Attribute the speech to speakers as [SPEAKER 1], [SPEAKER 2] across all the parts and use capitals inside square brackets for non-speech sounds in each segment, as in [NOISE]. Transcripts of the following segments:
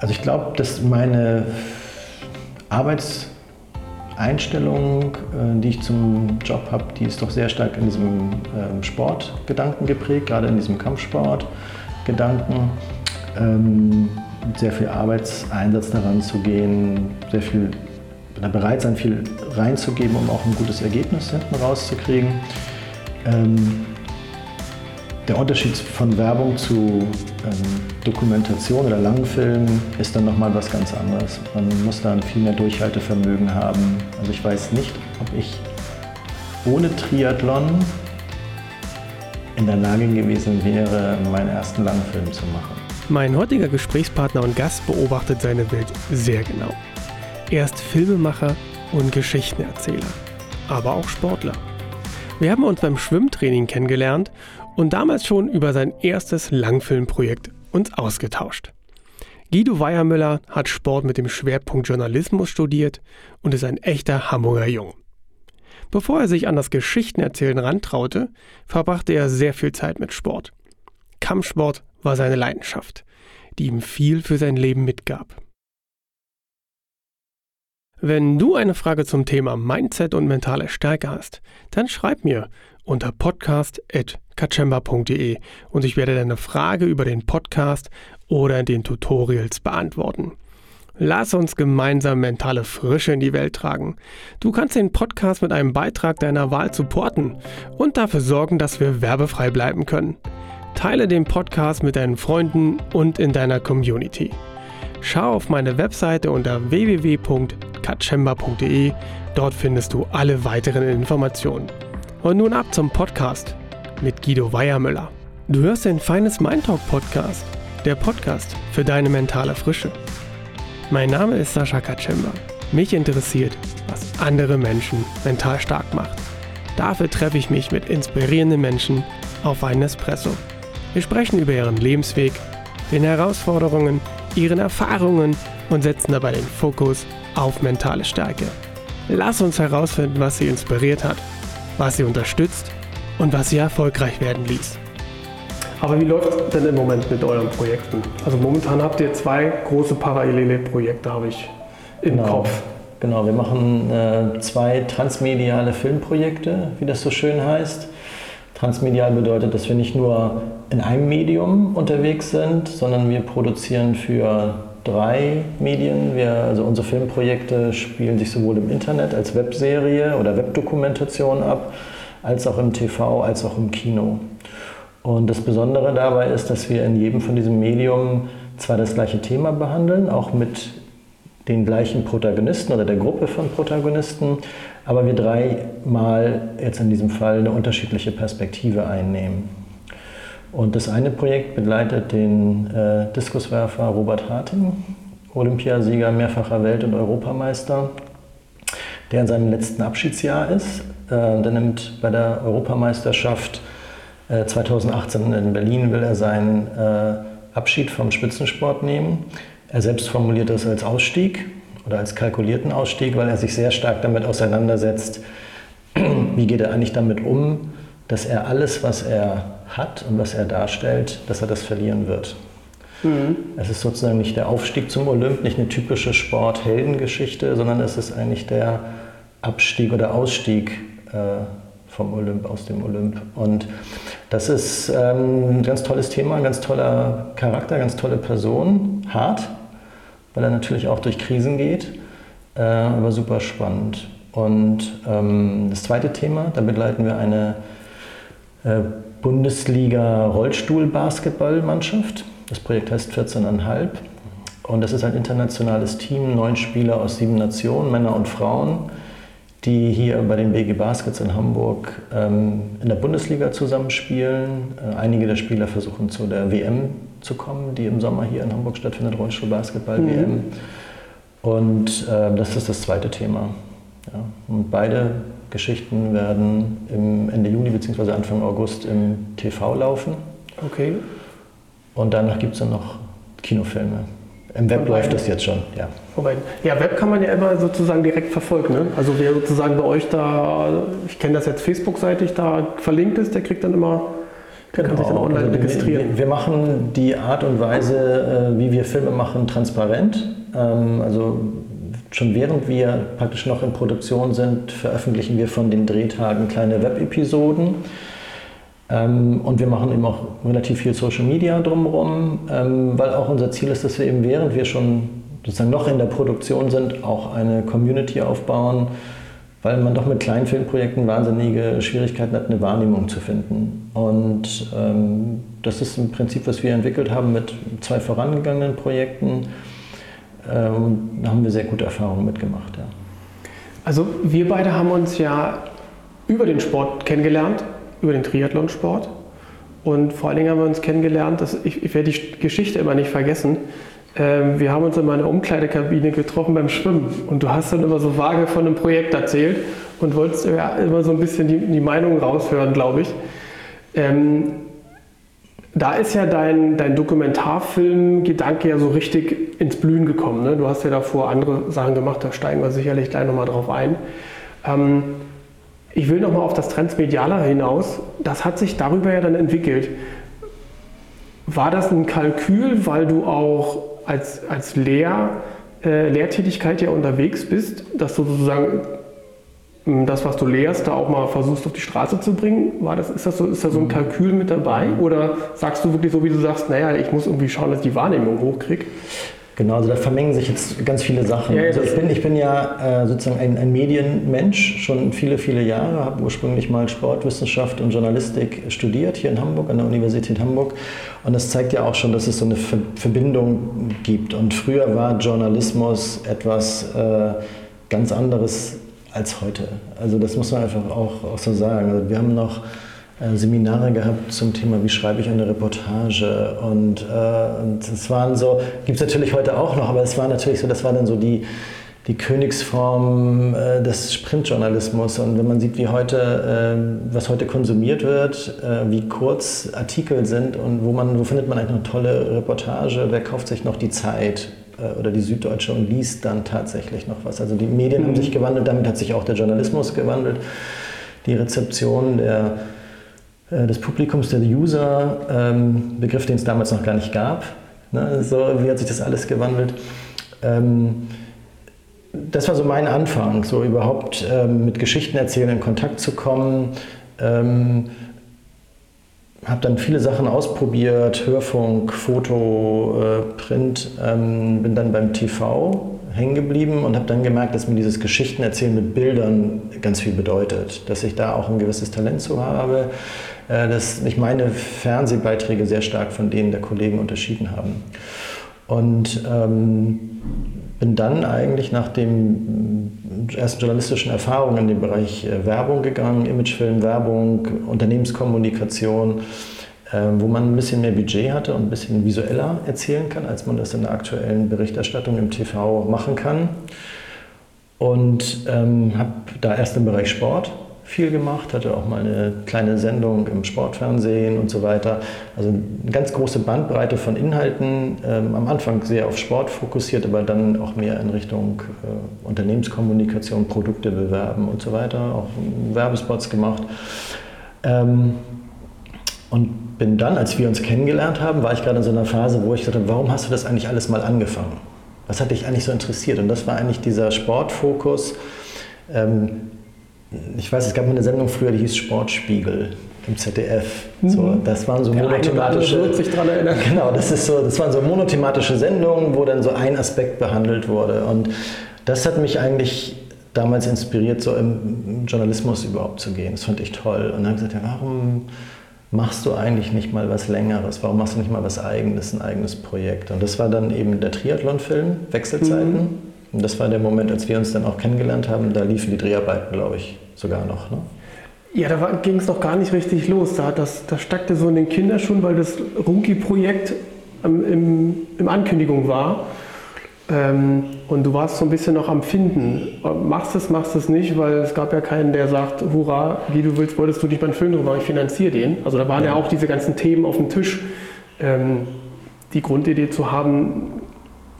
[SPEAKER 1] Also ich glaube, dass meine Arbeitseinstellung, äh, die ich zum Job habe, die ist doch sehr stark in diesem ähm, Sportgedanken geprägt, gerade in diesem Kampfsportgedanken. Ähm, sehr viel Arbeitseinsatz daran zu gehen, sehr viel bereit sein, viel reinzugeben, um auch ein gutes Ergebnis hinten rauszukriegen. Ähm, der Unterschied von Werbung zu Dokumentation oder Langfilm ist dann nochmal was ganz anderes. Man muss dann viel mehr Durchhaltevermögen haben. Also ich weiß nicht, ob ich ohne Triathlon in der Lage gewesen wäre, meinen ersten Langfilm zu machen.
[SPEAKER 2] Mein heutiger Gesprächspartner und Gast beobachtet seine Welt sehr genau. Er ist Filmemacher und Geschichtenerzähler, aber auch Sportler. Wir haben uns beim Schwimmtraining kennengelernt und damals schon über sein erstes Langfilmprojekt uns ausgetauscht. Guido Weiermüller hat Sport mit dem Schwerpunkt Journalismus studiert und ist ein echter Hamburger Jung. Bevor er sich an das Geschichtenerzählen rantraute, verbrachte er sehr viel Zeit mit Sport. Kampfsport war seine Leidenschaft, die ihm viel für sein Leben mitgab. Wenn du eine Frage zum Thema Mindset und mentale Stärke hast, dann schreib mir unter podcast.kachemba.de und ich werde deine Frage über den Podcast oder den Tutorials beantworten. Lass uns gemeinsam mentale Frische in die Welt tragen. Du kannst den Podcast mit einem Beitrag deiner Wahl supporten und dafür sorgen, dass wir werbefrei bleiben können. Teile den Podcast mit deinen Freunden und in deiner Community. Schau auf meine Webseite unter www.katschemba.de. Dort findest du alle weiteren Informationen. Und nun ab zum Podcast mit Guido Weiermüller. Du hörst den Feines Mind Talk Podcast, der Podcast für deine mentale Frische. Mein Name ist Sascha Katschemba. Mich interessiert, was andere Menschen mental stark macht. Dafür treffe ich mich mit inspirierenden Menschen auf einen Espresso. Wir sprechen über ihren Lebensweg, den Herausforderungen, ihren Erfahrungen und setzen dabei den Fokus auf mentale Stärke. Lass uns herausfinden, was sie inspiriert hat, was sie unterstützt und was sie erfolgreich werden ließ. Aber wie läuft es denn im Moment mit euren Projekten? Also momentan habt ihr zwei große parallele Projekte, habe ich im
[SPEAKER 1] genau.
[SPEAKER 2] Kopf.
[SPEAKER 1] Genau, wir machen äh, zwei transmediale Filmprojekte, wie das so schön heißt. Transmedial bedeutet, dass wir nicht nur in einem Medium unterwegs sind, sondern wir produzieren für drei Medien. Wir, also unsere Filmprojekte spielen sich sowohl im Internet als Webserie oder Webdokumentation ab, als auch im TV, als auch im Kino. Und das Besondere dabei ist, dass wir in jedem von diesem Medium zwar das gleiche Thema behandeln, auch mit den gleichen Protagonisten oder der Gruppe von Protagonisten, aber wir dreimal jetzt in diesem Fall eine unterschiedliche Perspektive einnehmen. Und das eine Projekt begleitet den äh, Diskuswerfer Robert Harting, Olympiasieger, mehrfacher Welt- und Europameister, der in seinem letzten Abschiedsjahr ist. Äh, der nimmt bei der Europameisterschaft äh, 2018 in Berlin, will er seinen äh, Abschied vom Spitzensport nehmen. Er selbst formuliert das als Ausstieg oder als kalkulierten Ausstieg, weil er sich sehr stark damit auseinandersetzt, [CLEARS THROAT] wie geht er eigentlich damit um, dass er alles, was er hat und was er darstellt, dass er das verlieren wird. Mhm. Es ist sozusagen nicht der Aufstieg zum Olymp, nicht eine typische Sport-Heldengeschichte, sondern es ist eigentlich der Abstieg oder Ausstieg äh, vom Olymp, aus dem Olymp. Und das ist ähm, ein ganz tolles Thema, ein ganz toller Charakter, ganz tolle Person, hart, weil er natürlich auch durch Krisen geht, äh, aber super spannend. Und ähm, das zweite Thema, da begleiten wir eine äh, Bundesliga-Rollstuhl-Basketballmannschaft. Das Projekt heißt 14,5. Und das ist ein internationales Team, neun Spieler aus sieben Nationen, Männer und Frauen, die hier bei den BG Baskets in Hamburg ähm, in der Bundesliga zusammenspielen. Äh, einige der Spieler versuchen zu der WM zu kommen, die im Sommer hier in Hamburg stattfindet, Rollstuhl-Basketball-WM. Mhm. Und äh, das ist das zweite Thema. Ja. Und beide Geschichten werden im Ende Juni bzw. Anfang August im TV laufen.
[SPEAKER 2] Okay.
[SPEAKER 1] Und danach gibt es dann noch Kinofilme. Im Web läuft das jetzt schon, ja.
[SPEAKER 2] Wobei, ja, Web kann man ja immer sozusagen direkt verfolgen. Ne? Also wer sozusagen bei euch da, ich kenne das jetzt Facebook-seitig, da verlinkt ist, der kriegt dann immer
[SPEAKER 1] Genau. Kann sich dann online also registrieren. Wir, wir, machen die Art und Weise, äh, wie wir Filme machen, transparent. Ähm, also schon während wir praktisch noch in Produktion sind, veröffentlichen wir von den Drehtagen kleine Web-Episoden. Ähm, und wir machen eben auch relativ viel Social Media drumherum, ähm, weil auch unser Ziel ist, dass wir eben während wir schon sozusagen noch in der Produktion sind, auch eine Community aufbauen, weil man doch mit kleinen Filmprojekten wahnsinnige Schwierigkeiten hat, eine Wahrnehmung zu finden. Und ähm, das ist im Prinzip, was wir entwickelt haben mit zwei vorangegangenen Projekten. Ähm, da haben wir sehr gute Erfahrungen mitgemacht. Ja.
[SPEAKER 2] Also wir beide haben uns ja über den Sport kennengelernt, über den Triathlonsport. Und vor allen Dingen haben wir uns kennengelernt, dass ich, ich werde die Geschichte immer nicht vergessen. Ähm, wir haben uns in meiner Umkleidekabine getroffen beim Schwimmen und du hast dann immer so vage von einem Projekt erzählt und wolltest ja, immer so ein bisschen die, die Meinung raushören, glaube ich. Ähm, da ist ja dein, dein Dokumentarfilm-Gedanke ja so richtig ins Blühen gekommen. Ne? Du hast ja davor andere Sachen gemacht, da steigen wir sicherlich gleich nochmal drauf ein. Ähm, ich will nochmal auf das Transmediale hinaus. Das hat sich darüber ja dann entwickelt. War das ein Kalkül, weil du auch als, als Lehr, äh, Lehrtätigkeit ja unterwegs bist, dass du sozusagen hm, das, was du lehrst, da auch mal versuchst auf die Straße zu bringen? War das, ist, das so, ist da so ein mhm. Kalkül mit dabei? Oder sagst du wirklich so, wie du sagst, naja, ich muss irgendwie schauen, dass ich die Wahrnehmung hochkriege?
[SPEAKER 1] Genau, also da vermengen sich jetzt ganz viele Sachen. Ja, also ich, bin, ich bin ja äh, sozusagen ein, ein, Medienmensch, schon viele, viele Jahre, habe ursprünglich mal Sportwissenschaft und Journalistik studiert hier in Hamburg, an der Universität Hamburg. Und das zeigt ja auch schon, dass es so eine Verbindung gibt. Und früher war Journalismus etwas äh, ganz anderes als heute. Also das muss man einfach auch, auch so sagen. Also wir haben noch Seminare gehabt zum Thema, wie schreibe ich eine Reportage. Und, äh, das waren so, gibt es natürlich heute auch noch, aber es war natürlich so, das war dann so die, die Königsform äh, des Sprintjournalismus. Und wenn man sieht, wie heute, äh, was heute konsumiert wird, äh, wie kurz Artikel sind und wo, man, wo findet man eigentlich eine tolle Reportage, wer kauft sich noch die Zeit äh, oder die Süddeutsche und liest dann tatsächlich noch was. Also die Medien mhm. haben sich gewandelt, damit hat sich auch der Journalismus gewandelt. Die Rezeption der äh, des Publikums, der User, ähm, Begriff, den es damals noch gar nicht gab. Ne? So, wie hat sich das alles gewandelt? Ähm, das war so mein Anfang, so überhaupt ähm, mit Geschichten erzählen in Kontakt zu kommen. Ähm, habe dann viele Sachen ausprobiert, Hörfunk, Foto, äh, Print, ähm, bin dann beim TV hängen geblieben und habe dann gemerkt, dass mir dieses Geschichtenerzählen mit Bildern ganz viel bedeutet, dass ich da auch ein gewisses Talent zu habe, äh, dass mich meine Fernsehbeiträge sehr stark von denen der Kollegen unterschieden haben. Und ähm, bin dann eigentlich nach den ersten journalistischen Erfahrungen in den Bereich äh, Werbung gegangen, Imagefilm, Werbung, Unternehmenskommunikation, äh, wo man ein bisschen mehr Budget hatte und ein bisschen visueller erzählen kann, als man das in der aktuellen Berichterstattung im TV machen kann. Und ähm, habe da erst im Bereich Sport viel gemacht, hatte auch mal eine kleine Sendung im Sportfernsehen und so weiter. Also eine ganz große Bandbreite von Inhalten, ähm, am Anfang sehr auf Sport fokussiert, aber dann auch mehr in Richtung äh, Unternehmenskommunikation, Produkte bewerben und so weiter, auch Werbespots gemacht. Ähm, und bin dann, als wir uns kennengelernt haben, war ich gerade in so einer Phase, wo ich dachte, warum hast du das eigentlich alles mal angefangen? Was hat dich eigentlich so interessiert? Und das war eigentlich dieser Sportfokus. Ähm, ich weiß, es gab mal eine Sendung früher, die hieß Sportspiegel im ZDF. So, mhm. das waren so Der monothematische. Wird sich dran erinnern. Genau, das ist so, das waren so monothematische Sendungen, wo dann so ein Aspekt behandelt wurde. Und das hat mich eigentlich damals inspiriert, so im Journalismus überhaupt zu gehen. Das fand ich toll. Und dann habe ich gesagt, ja, warum machst du eigentlich nicht mal was Längeres? Warum machst du nicht mal was Eigenes, ein eigenes Projekt? Und das war dann eben der Triathlon-Film, Wechselzeiten. Mhm. Und das war der Moment, als wir uns dann auch kennengelernt haben. Da liefen die Dreharbeiten, glaube ich, sogar noch. Ne?
[SPEAKER 2] Ja, da ging es noch gar nicht richtig los. Da, das, das steckte so in den Kinderschuhen, weil das Runki-Projekt im, im Ankündigung war. Ähm, und du warst so ein bisschen noch am Finden. Machst es, machst es nicht, weil es gab ja keinen, der sagt, hurra, wie du willst, wolltest du nicht mal einen Film drüber ich finanziere den. Also da waren ja, ja auch diese ganzen Themen auf dem Tisch. Ähm, die Grundidee zu haben,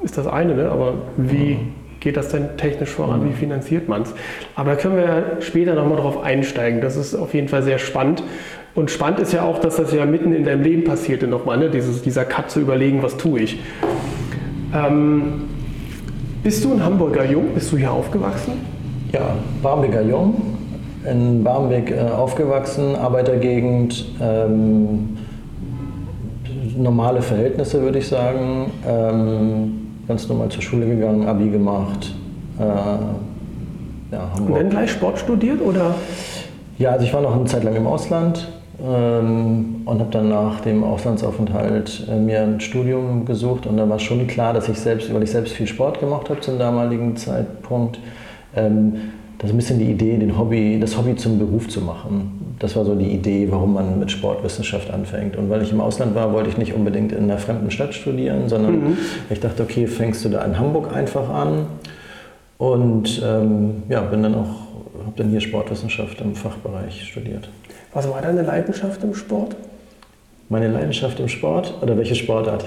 [SPEAKER 2] ist das eine, ne? aber wie mhm. geht das denn technisch voran, mhm. wie finanziert man es? Aber da können wir später nochmal drauf einsteigen. Das ist auf jeden Fall sehr spannend. Und spannend ist ja auch, dass das ja mitten in deinem Leben passierte nochmal, ne? Dieses, dieser Cut zu überlegen, was tue ich. Ähm, bist du ein Hamburger Jung? Bist du hier aufgewachsen?
[SPEAKER 1] Ja, Barmbeker Jung. In Barmbek äh, aufgewachsen, Arbeitergegend, ähm, normale Verhältnisse würde ich sagen. Ähm, ganz normal zur Schule gegangen, Abi gemacht. Äh,
[SPEAKER 2] ja, Hamburg. Und dann gleich Sport studiert oder?
[SPEAKER 1] Ja, also ich war noch eine Zeit lang im Ausland ähm, und habe dann nach dem Auslandsaufenthalt äh, mir ein Studium gesucht und da war schon klar, dass ich selbst, weil ich selbst viel Sport gemacht habe zum damaligen Zeitpunkt, ähm, das ist ein bisschen die Idee, den Hobby, das Hobby zum Beruf zu machen. Das war so die Idee, warum man mit Sportwissenschaft anfängt. Und weil ich im Ausland war, wollte ich nicht unbedingt in einer fremden Stadt studieren, sondern mhm. ich dachte, okay, fängst du da in Hamburg einfach an und ähm, ja, bin dann auch, habe dann hier Sportwissenschaft im Fachbereich studiert.
[SPEAKER 2] Was war deine Leidenschaft im Sport?
[SPEAKER 1] Meine Leidenschaft im Sport oder welche Sportart?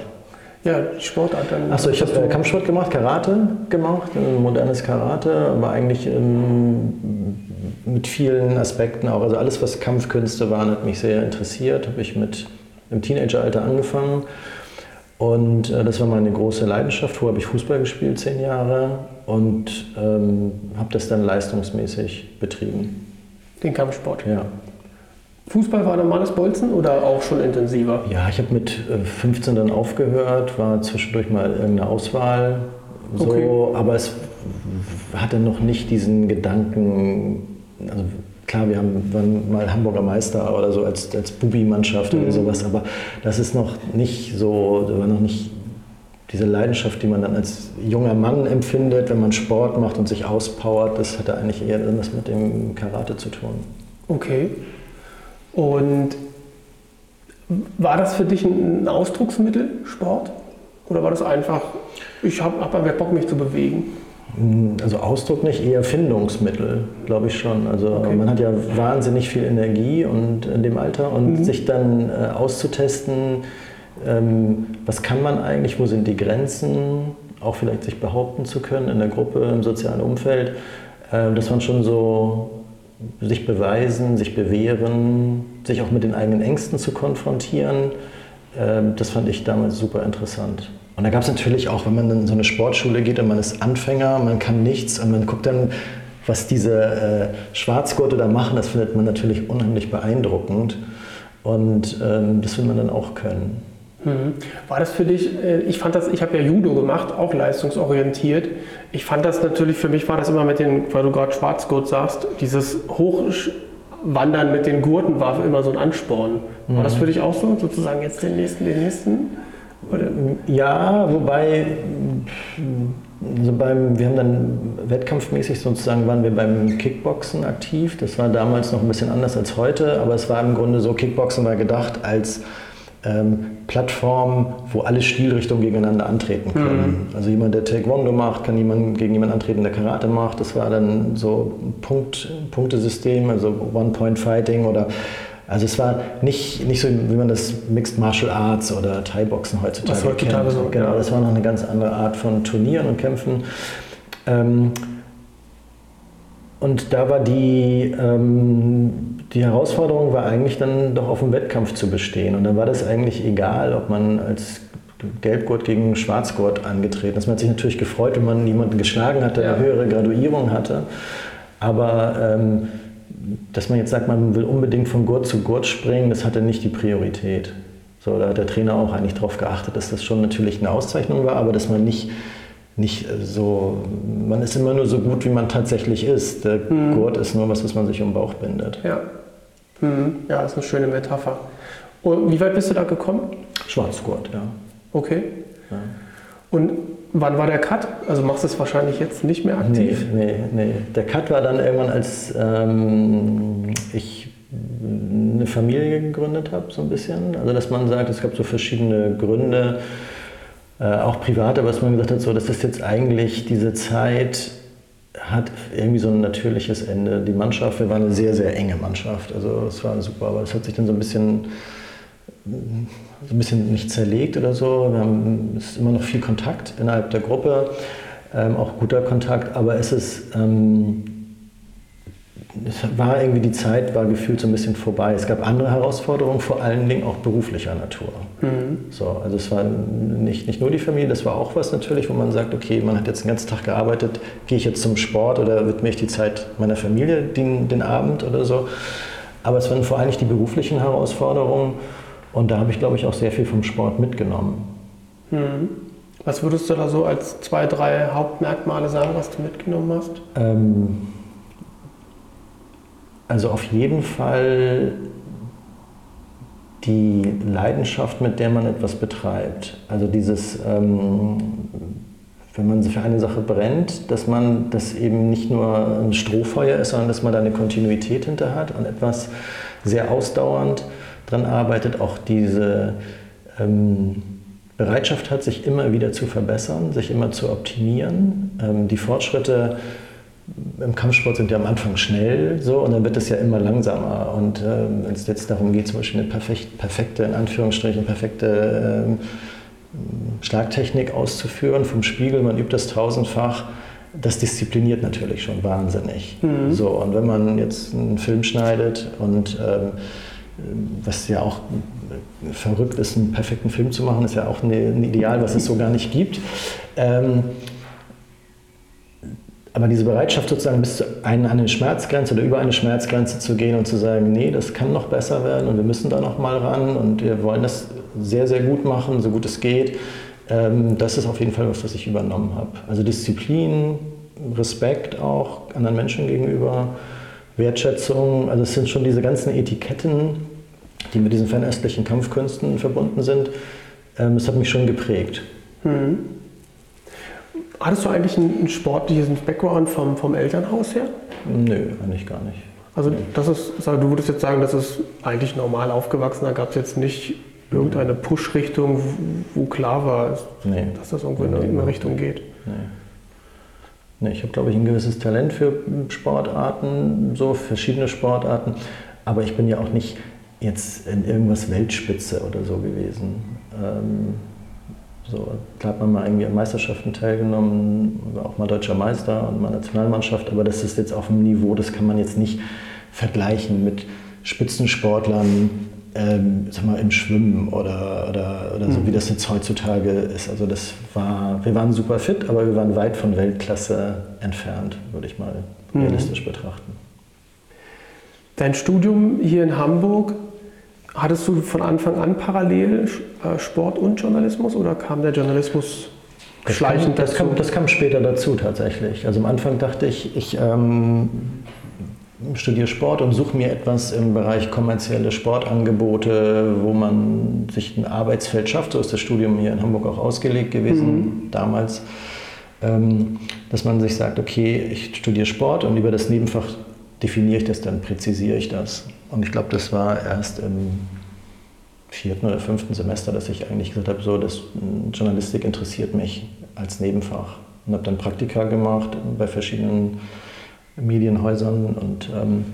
[SPEAKER 2] Ja, Sportart dann.
[SPEAKER 1] Achso, ich habe äh, Kampfsport gemacht, Karate gemacht, äh, modernes Karate, aber eigentlich ähm, mit vielen Aspekten auch. Also alles, was Kampfkünste waren, hat mich sehr interessiert. Habe ich mit im Teenageralter angefangen und äh, das war meine große Leidenschaft. Vorher habe ich Fußball gespielt, zehn Jahre, und ähm, habe das dann leistungsmäßig betrieben.
[SPEAKER 2] Den Kampfsport?
[SPEAKER 1] Ja.
[SPEAKER 2] Fußball war normales Bolzen oder auch schon intensiver?
[SPEAKER 1] Ja, ich habe mit 15 äh, dann aufgehört, war zwischendurch mal irgendeine Auswahl, so, okay. aber es hatte noch nicht diesen Gedanken, also klar, wir haben, waren mal Hamburger Meister oder so als, als Bubi-Mannschaft mhm. oder sowas, aber das ist noch nicht so, da war noch nicht diese Leidenschaft, die man dann als junger Mann empfindet, wenn man Sport macht und sich auspowert, das hatte eigentlich eher irgendwas mit dem Karate zu tun.
[SPEAKER 2] Okay. Und war das für dich ein Ausdrucksmittel, Sport? Oder war das einfach, ich habe hab einfach Bock, mich zu bewegen?
[SPEAKER 1] Hm, also Ausdruck nicht, eher Findungsmittel, glaube ich schon. Also okay. man hat ja wahnsinnig viel Energie und in dem Alter und mhm. sich dann äh, auszutesten, ähm, was kann man eigentlich, wo sind die Grenzen, auch vielleicht sich behaupten zu können in der Gruppe, im sozialen Umfeld, äh, das waren schon so sich beweisen, sich bewähren, sich auch mit den eigenen Ängsten zu konfrontieren. Äh, das fand ich damals super interessant. Und da gab es natürlich auch, wenn man in so eine Sportschule geht und man ist Anfänger, man kann nichts und man guckt dann, was diese äh, Schwarzgurte da machen, das findet man natürlich unheimlich beeindruckend. Und ähm, das will man dann auch können.
[SPEAKER 2] Mhm. War das für dich, äh, ich fand das, ich habe ja Judo gemacht, auch leistungsorientiert. Ich fand das natürlich, für mich war das immer mit den, weil du gerade Schwarzgurt sagst, dieses Hochwandern mit den Gurten war immer so ein Ansporn. War mhm. das für dich auch so, sozusagen jetzt den nächsten, den nächsten?
[SPEAKER 1] Oder? Ja, wobei also beim, wir haben dann wettkampfmäßig sozusagen waren wir beim Kickboxen aktiv. Das war damals noch ein bisschen anders als heute, aber es war im Grunde so, Kickboxen war gedacht als ähm, Plattform, wo alle Stilrichtungen gegeneinander antreten können. Mhm. Also jemand, der Taekwondo macht, kann jemand gegen jemanden antreten, der Karate macht. Das war dann so ein Punkt, Punktesystem, also One-Point-Fighting oder also es war nicht, nicht so, wie man das Mixed Martial Arts oder Thai-Boxen heutzutage, Was heutzutage kennt. So, genau, das war noch eine ganz andere Art von Turnieren und Kämpfen. Ähm, und da war die, ähm, die Herausforderung war eigentlich dann doch auf dem Wettkampf zu bestehen. Und dann war das eigentlich egal, ob man als Gelbgurt gegen Schwarzgurt angetreten ist. Man hat sich natürlich gefreut, wenn man jemanden geschlagen hatte, der ja. eine höhere Graduierung hatte. Aber ähm, dass man jetzt sagt, man will unbedingt von Gurt zu Gurt springen, das hatte nicht die Priorität. So, da hat der Trainer auch eigentlich darauf geachtet, dass das schon natürlich eine Auszeichnung war, aber dass man nicht, nicht so, man ist immer nur so gut, wie man tatsächlich ist. Der mhm. Gurt ist nur was, was man sich um den Bauch bindet.
[SPEAKER 2] Ja, mhm. ja das ist eine schöne Metapher. Und wie weit bist du da gekommen?
[SPEAKER 1] Schwarzgurt, ja.
[SPEAKER 2] Okay. Ja. Und wann war der Cut? Also machst du es wahrscheinlich jetzt nicht mehr aktiv?
[SPEAKER 1] Nee, nee, nee. Der Cut war dann irgendwann, als ähm, ich eine Familie gegründet habe, so ein bisschen. Also dass man sagt, es gab so verschiedene Gründe, äh, auch private, was man gesagt hat, so, das ist jetzt eigentlich diese Zeit, hat irgendwie so ein natürliches Ende. Die Mannschaft, wir waren eine sehr, sehr enge Mannschaft. Also es war super, aber es hat sich dann so ein bisschen so ein bisschen nicht zerlegt oder so. Wir haben, es ist immer noch viel Kontakt innerhalb der Gruppe, ähm, auch guter Kontakt, aber es ist, ähm, es war irgendwie die Zeit, war gefühlt so ein bisschen vorbei. Es gab andere Herausforderungen, vor allen Dingen auch beruflicher Natur. Mhm. So, also es war nicht, nicht nur die Familie, das war auch was natürlich, wo man sagt, okay, man hat jetzt den ganzen Tag gearbeitet, gehe ich jetzt zum Sport oder widme ich die Zeit meiner Familie den, den Abend oder so. Aber es waren vor allem die beruflichen Herausforderungen und da habe ich, glaube ich, auch sehr viel vom Sport mitgenommen.
[SPEAKER 2] Mhm. Was würdest du da so als zwei, drei Hauptmerkmale sagen, was du mitgenommen hast?
[SPEAKER 1] Ähm, also auf jeden Fall die Leidenschaft, mit der man etwas betreibt. Also dieses, ähm, wenn man für eine Sache brennt, dass man das eben nicht nur ein Strohfeuer ist, sondern dass man da eine Kontinuität hinter hat und etwas sehr ausdauernd dran arbeitet, auch diese ähm, Bereitschaft hat, sich immer wieder zu verbessern, sich immer zu optimieren, ähm, die Fortschritte im Kampfsport sind ja am Anfang schnell so und dann wird es ja immer langsamer. Und äh, wenn es jetzt darum geht, zum Beispiel eine perfekt, perfekte, in Anführungsstrichen, perfekte äh, Schlagtechnik auszuführen vom Spiegel, man übt das tausendfach, das diszipliniert natürlich schon wahnsinnig. Mhm. So, und wenn man jetzt einen Film schneidet und ähm, was ja auch verrückt ist, einen perfekten Film zu machen, ist ja auch ein Ideal, was es so gar nicht gibt. Ähm, aber diese Bereitschaft sozusagen bis zu einer, eine Schmerzgrenze oder über eine Schmerzgrenze zu gehen und zu sagen, nee, das kann noch besser werden und wir müssen da noch mal ran und wir wollen das sehr, sehr gut machen, so gut es geht, ähm, das ist auf jeden Fall was, was ich übernommen habe. Also Disziplin, Respekt auch anderen Menschen gegenüber, Wertschätzung, also es sind schon diese ganzen Etiketten, die mit diesen fernöstlichen Kampfkünsten verbunden sind. Ähm, das hat mich schon geprägt. Mhm.
[SPEAKER 2] Hattest du eigentlich einen sportliches Background vom, vom Elternhaus her?
[SPEAKER 1] Nö, eigentlich gar nicht.
[SPEAKER 2] Also das ist, du würdest jetzt sagen, das ist eigentlich normal aufgewachsen, da gab es jetzt nicht irgendeine Push-Richtung, wo klar war, nee. dass das irgendwo in eine Richtung geht. Nee.
[SPEAKER 1] Nee, ich habe, glaube ich, ein gewisses Talent für Sportarten, so verschiedene Sportarten, aber ich bin ja auch nicht jetzt in irgendwas Weltspitze oder so gewesen. Ähm, so, da hat man mal irgendwie an Meisterschaften teilgenommen, war auch mal deutscher Meister und mal Nationalmannschaft, aber das ist jetzt auf einem Niveau, das kann man jetzt nicht vergleichen mit Spitzensportlern ähm, sag mal, im Schwimmen oder, oder, oder so, mhm. wie das jetzt heutzutage ist. Also das war, wir waren super fit, aber wir waren weit von Weltklasse entfernt, würde ich mal mhm. realistisch betrachten.
[SPEAKER 2] Dein Studium hier in Hamburg Hattest du von Anfang an parallel äh, Sport und Journalismus oder kam der Journalismus
[SPEAKER 1] das schleichend kam, das dazu? Kam, das kam später dazu tatsächlich. Also am Anfang dachte ich, ich ähm, studiere Sport und suche mir etwas im Bereich kommerzielle Sportangebote, wo man sich ein Arbeitsfeld schafft. So ist das Studium hier in Hamburg auch ausgelegt gewesen mhm. damals. Ähm, dass man sich sagt, okay, ich studiere Sport und über das Nebenfach definiere ich das, dann präzisiere ich das. Und ich glaube, das war erst im vierten oder fünften Semester, dass ich eigentlich gesagt habe, so, das Journalistik interessiert mich als Nebenfach. Und habe dann Praktika gemacht bei verschiedenen Medienhäusern und ähm,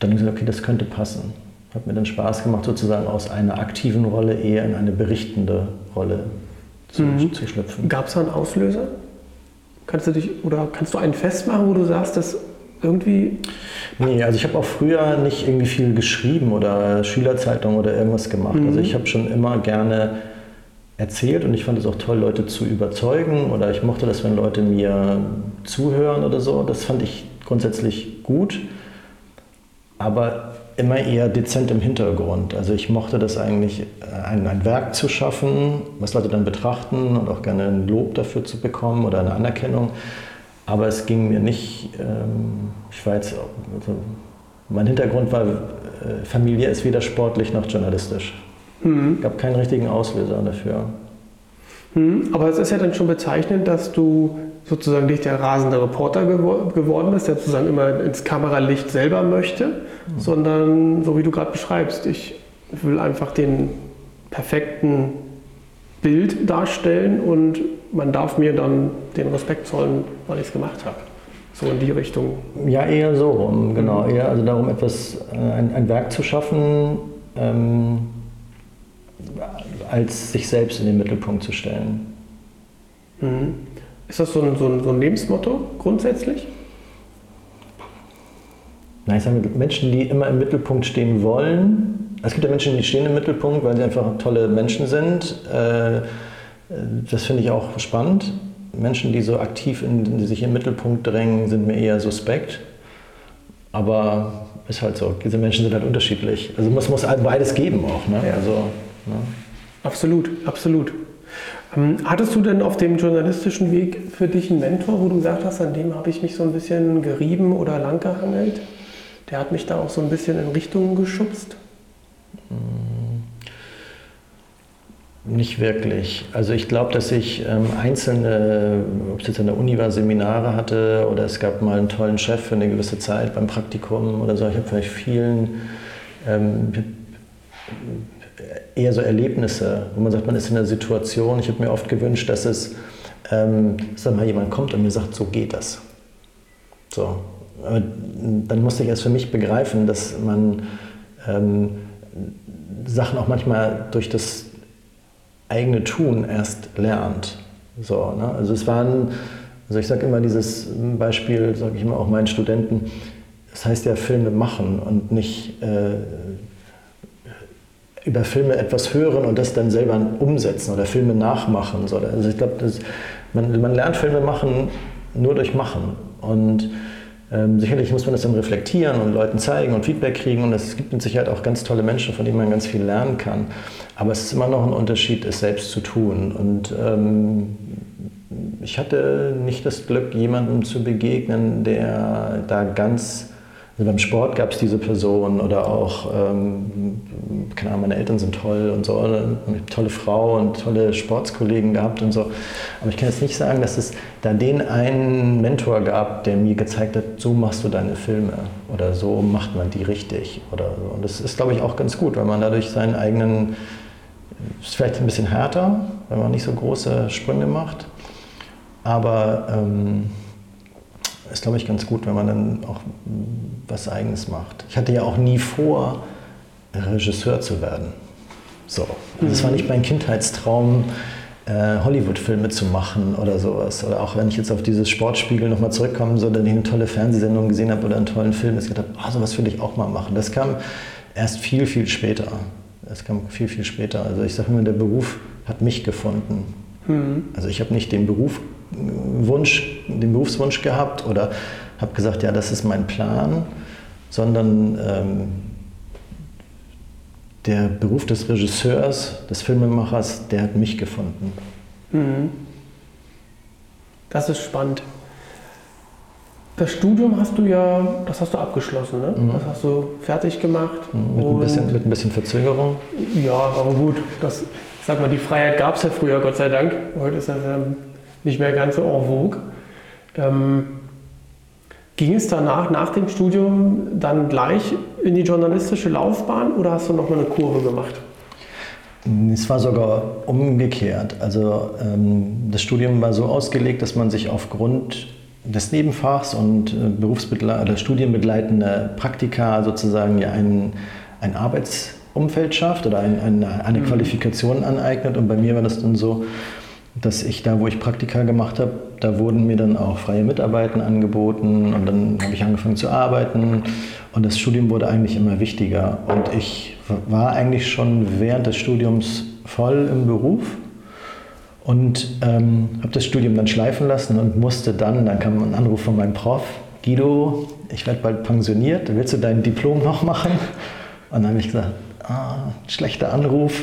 [SPEAKER 1] dann gesagt, okay, das könnte passen. Hat mir dann Spaß gemacht, sozusagen aus einer aktiven Rolle eher in eine berichtende Rolle zu, mhm. zu schlüpfen.
[SPEAKER 2] Gab es da einen Auslöser? Kannst du dich oder kannst du einen festmachen, wo du sagst, dass irgendwie?
[SPEAKER 1] Nee, also ich habe auch früher nicht irgendwie viel geschrieben oder Schülerzeitung oder irgendwas gemacht. Mhm. Also ich habe schon immer gerne erzählt und ich fand es auch toll, Leute zu überzeugen oder ich mochte das, wenn Leute mir zuhören oder so. Das fand ich grundsätzlich gut, aber immer eher dezent im Hintergrund. Also ich mochte das eigentlich, ein, ein Werk zu schaffen, was Leute dann betrachten und auch gerne ein Lob dafür zu bekommen oder eine Anerkennung. Aber es ging mir nicht, ähm, ich war jetzt, also mein Hintergrund war, äh, Familie ist weder sportlich noch journalistisch. Mhm. Es gab keinen richtigen Auslöser dafür.
[SPEAKER 2] Mhm. Aber es ist ja dann schon bezeichnend, dass du sozusagen nicht der rasende Reporter gewor geworden bist, der sozusagen immer ins Kameralicht selber möchte, mhm. sondern so wie du gerade beschreibst, ich will einfach den perfekten Bild darstellen und man darf mir dann den Respekt zollen, weil ich es gemacht habe. So in die Richtung.
[SPEAKER 1] Ja, eher so rum, genau. Mhm. Eher also darum, etwas, äh, ein, ein Werk zu schaffen, ähm, als sich selbst in den Mittelpunkt zu stellen.
[SPEAKER 2] Mhm. Ist das so ein, so, ein, so ein Lebensmotto grundsätzlich?
[SPEAKER 1] nein, ich sage Menschen, die immer im Mittelpunkt stehen wollen. Es gibt ja Menschen, die stehen im Mittelpunkt, weil sie einfach tolle Menschen sind. Äh, das finde ich auch spannend. Menschen, die so aktiv in, die sich im Mittelpunkt drängen, sind mir eher suspekt. Aber ist halt so. Diese Menschen sind halt unterschiedlich. Also es muss halt beides geben auch. Ne?
[SPEAKER 2] Ja.
[SPEAKER 1] Also,
[SPEAKER 2] ne? Absolut, absolut. Ähm, hattest du denn auf dem journalistischen Weg für dich einen Mentor, wo du gesagt hast, an dem habe ich mich so ein bisschen gerieben oder langgehangelt? Der hat mich da auch so ein bisschen in Richtungen geschubst?
[SPEAKER 1] Nicht wirklich. Also ich glaube, dass ich ähm, einzelne, ob es jetzt an der Uni war, Seminare hatte oder es gab mal einen tollen Chef für eine gewisse Zeit beim Praktikum oder so. Ich habe vielleicht vielen ähm, eher so Erlebnisse, wo man sagt, man ist in einer Situation. Ich habe mir oft gewünscht, dass es, ähm, sag mal, jemand kommt und mir sagt, so geht das. So. Aber dann musste ich erst für mich begreifen, dass man ähm, Sachen auch manchmal durch das eigene Tun erst lernt. So, ne? Also es waren, also ich sage immer dieses Beispiel, sage ich immer auch meinen Studenten, das heißt ja Filme machen und nicht äh, über Filme etwas hören und das dann selber umsetzen oder Filme nachmachen. So. Also ich glaube, man, man lernt Filme machen nur durch Machen. Und ähm, sicherlich muss man das dann reflektieren und Leuten zeigen und Feedback kriegen. Und es gibt mit Sicherheit auch ganz tolle Menschen, von denen man ganz viel lernen kann. Aber es ist immer noch ein Unterschied, es selbst zu tun. Und ähm, ich hatte nicht das Glück, jemandem zu begegnen, der da ganz also beim Sport gab es diese Person oder auch, ähm, keine Ahnung, meine Eltern sind toll und so, eine tolle Frau und tolle Sportskollegen gehabt und so. Aber ich kann jetzt nicht sagen, dass es da den einen Mentor gab, der mir gezeigt hat, so machst du deine Filme oder so macht man die richtig oder so. Und das ist, glaube ich, auch ganz gut, weil man dadurch seinen eigenen, ist vielleicht ein bisschen härter, weil man nicht so große Sprünge macht, aber ähm, ist, glaube ich, ganz gut, wenn man dann auch was Eigenes macht. Ich hatte ja auch nie vor, Regisseur zu werden. So. Also es war nicht mein Kindheitstraum, äh, Hollywood-Filme zu machen oder sowas. Oder auch wenn ich jetzt auf dieses Sportspiegel nochmal zurückkommen soll, dann ich eine tolle Fernsehsendung gesehen habe oder einen tollen Film, dass ich gedacht habe, oh, sowas will ich auch mal machen. Das kam erst viel, viel später. Das kam viel, viel später. Also ich sage immer, der Beruf hat mich gefunden. Mhm. Also ich habe nicht den Beruf Wunsch, den Berufswunsch gehabt oder habe gesagt, ja, das ist mein Plan, sondern ähm, der Beruf des Regisseurs, des Filmemachers, der hat mich gefunden. Mhm.
[SPEAKER 2] Das ist spannend. Das Studium hast du ja, das hast du abgeschlossen, ne? Mhm. Das hast du fertig gemacht.
[SPEAKER 1] Mhm, mit, ein bisschen, mit ein bisschen Verzögerung.
[SPEAKER 2] Ja, aber gut. Das, ich sag mal, die Freiheit gab es ja früher, Gott sei Dank. Heute ist das ja nicht mehr ganz so en vogue. Ähm, ging es danach, nach dem Studium, dann gleich in die journalistische Laufbahn oder hast du noch mal eine Kurve gemacht?
[SPEAKER 1] Es war sogar umgekehrt. Also ähm, das Studium war so ausgelegt, dass man sich aufgrund des Nebenfachs und äh, oder studienbegleitende Praktika sozusagen ja ein, ein Arbeitsumfeld schafft oder ein, eine, eine mhm. Qualifikation aneignet. Und bei mir war das dann so, dass ich da, wo ich Praktika gemacht habe, da wurden mir dann auch freie Mitarbeiten angeboten und dann habe ich angefangen zu arbeiten und das Studium wurde eigentlich immer wichtiger und ich war eigentlich schon während des Studiums voll im Beruf und ähm, habe das Studium dann schleifen lassen und musste dann, dann kam ein Anruf von meinem Prof, Guido, ich werde bald pensioniert, willst du dein Diplom noch machen? Und dann habe ich gesagt, ah, schlechter Anruf,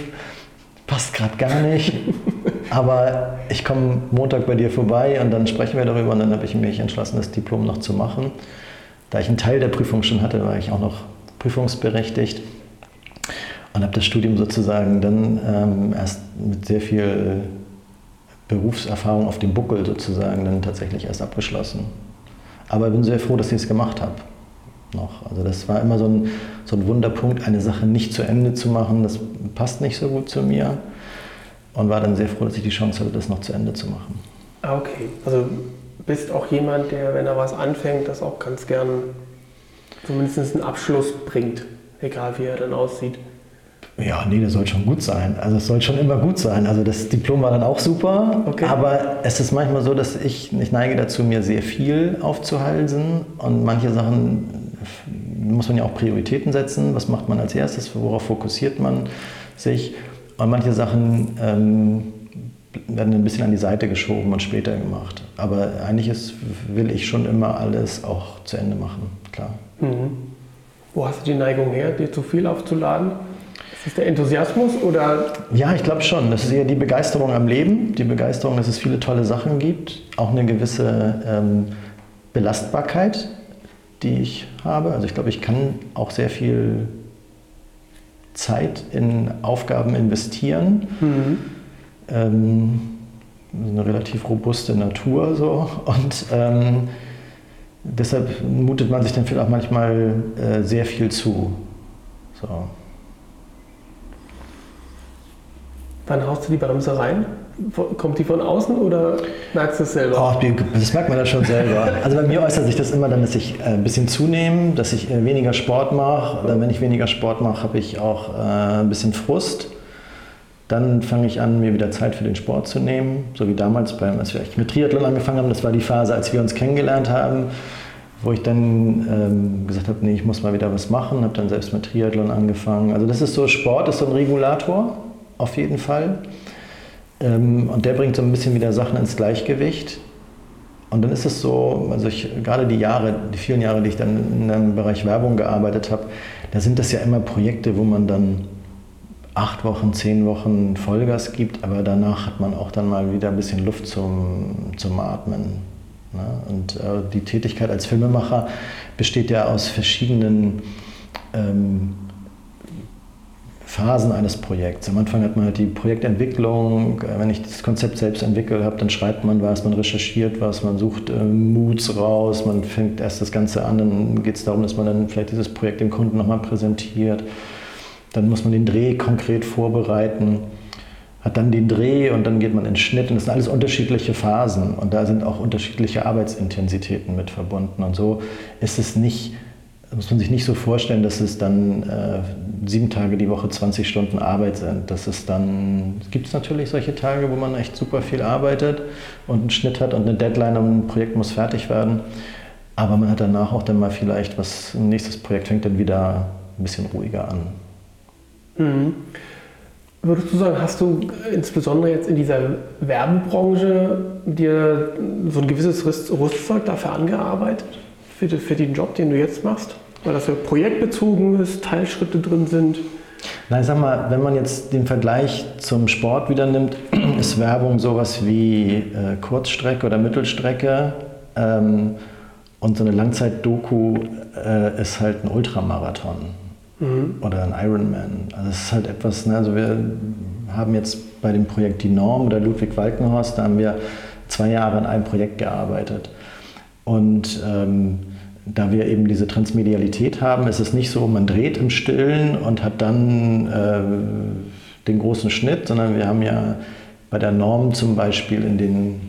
[SPEAKER 1] passt gerade gar nicht. [LAUGHS] Aber ich komme Montag bei dir vorbei und dann sprechen wir darüber und dann habe ich mich entschlossen, das Diplom noch zu machen. Da ich einen Teil der Prüfung schon hatte, war ich auch noch prüfungsberechtigt und habe das Studium sozusagen dann ähm, erst mit sehr viel Berufserfahrung auf dem Buckel sozusagen dann tatsächlich erst abgeschlossen. Aber ich bin sehr froh, dass ich es gemacht habe. Noch. Also das war immer so ein, so ein Wunderpunkt, eine Sache nicht zu Ende zu machen. Das passt nicht so gut zu mir und war dann sehr froh, dass ich die Chance hatte, das noch zu Ende zu machen.
[SPEAKER 2] Ah, okay. Also bist auch jemand, der, wenn er was anfängt, das auch ganz gern zumindest einen Abschluss bringt, egal wie er dann aussieht.
[SPEAKER 1] Ja, nee, der soll schon gut sein. Also es soll schon immer gut sein. Also das Diplom war dann auch super, okay. aber es ist manchmal so, dass ich, ich neige dazu, mir sehr viel aufzuhalsen und manche Sachen muss man ja auch Prioritäten setzen. Was macht man als erstes? Worauf fokussiert man sich? Und manche Sachen ähm, werden ein bisschen an die Seite geschoben und später gemacht. Aber eigentlich ist, will ich schon immer alles auch zu Ende machen, klar. Mhm.
[SPEAKER 2] Wo hast du die Neigung her, dir zu viel aufzuladen? Ist das der Enthusiasmus oder?
[SPEAKER 1] Ja, ich glaube schon. Das ist eher die Begeisterung am Leben, die Begeisterung, dass es viele tolle Sachen gibt, auch eine gewisse ähm, Belastbarkeit, die ich habe. Also ich glaube, ich kann auch sehr viel Zeit in Aufgaben investieren. Mhm. Ähm, eine relativ robuste Natur so und ähm, deshalb mutet man sich dann vielleicht auch manchmal äh, sehr viel zu. So.
[SPEAKER 2] Wann haust du die Bremse rein? Kommt die von außen oder merkst du es selber?
[SPEAKER 1] Oh, das merkt man dann schon selber. Also bei mir äußert sich das immer dann, dass ich äh, ein bisschen zunehme, dass ich äh, weniger Sport mache. Dann, wenn ich weniger Sport mache, habe ich auch äh, ein bisschen Frust. Dann fange ich an, mir wieder Zeit für den Sport zu nehmen. So wie damals, beim, als wir mit Triathlon angefangen haben. Das war die Phase, als wir uns kennengelernt haben, wo ich dann ähm, gesagt habe, nee, ich muss mal wieder was machen. Habe dann selbst mit Triathlon angefangen. Also das ist so, Sport ist so ein Regulator, auf jeden Fall. Ähm, und der bringt so ein bisschen wieder Sachen ins Gleichgewicht. Und dann ist es so, also ich, gerade die Jahre, die vielen Jahre, die ich dann in einem Bereich Werbung gearbeitet habe, da sind das ja immer Projekte, wo man dann acht Wochen, zehn Wochen Vollgas gibt, aber danach hat man auch dann mal wieder ein bisschen Luft zum, zum Atmen. Ne? Und äh, die Tätigkeit als Filmemacher besteht ja aus verschiedenen ähm, Phasen eines Projekts. Am Anfang hat man halt die Projektentwicklung. Äh, wenn ich das Konzept selbst entwickelt habe, dann schreibt man was, man recherchiert was, man sucht äh, Moods raus, man fängt erst das Ganze an, dann geht es darum, dass man dann vielleicht dieses Projekt dem Kunden nochmal präsentiert. Dann muss man den Dreh konkret vorbereiten, hat dann den Dreh und dann geht man in Schnitt. Und das sind alles unterschiedliche Phasen und da sind auch unterschiedliche Arbeitsintensitäten mit verbunden. Und so ist es nicht, muss man sich nicht so vorstellen, dass es dann äh, sieben Tage die Woche 20 Stunden Arbeit sind. Das ist dann, gibt es natürlich solche Tage, wo man echt super viel arbeitet und einen Schnitt hat und eine Deadline und ein Projekt muss fertig werden. Aber man hat danach auch dann mal vielleicht was, ein nächstes Projekt fängt dann wieder ein bisschen ruhiger an.
[SPEAKER 2] Mhm. Würdest du sagen, hast du insbesondere jetzt in dieser Werbebranche dir so ein gewisses Rüstzeug dafür angearbeitet, für, für den Job, den du jetzt machst? Weil das ja projektbezogen ist, Teilschritte drin sind?
[SPEAKER 1] Nein, sag mal, wenn man jetzt den Vergleich zum Sport wieder nimmt, [CLEARS THROAT] ist Werbung sowas wie äh, Kurzstrecke oder Mittelstrecke. Ähm, und so eine Langzeit-Doku äh, ist halt ein Ultramarathon mhm. oder ein Ironman. Also es ist halt etwas, ne, also wir haben jetzt bei dem Projekt Die Norm oder Ludwig Walkenhorst, da haben wir zwei Jahre an einem Projekt gearbeitet. Und ähm, da wir eben diese Transmedialität haben, ist es nicht so, man dreht im Stillen und hat dann äh, den großen Schnitt, sondern wir haben ja bei der Norm zum Beispiel in den,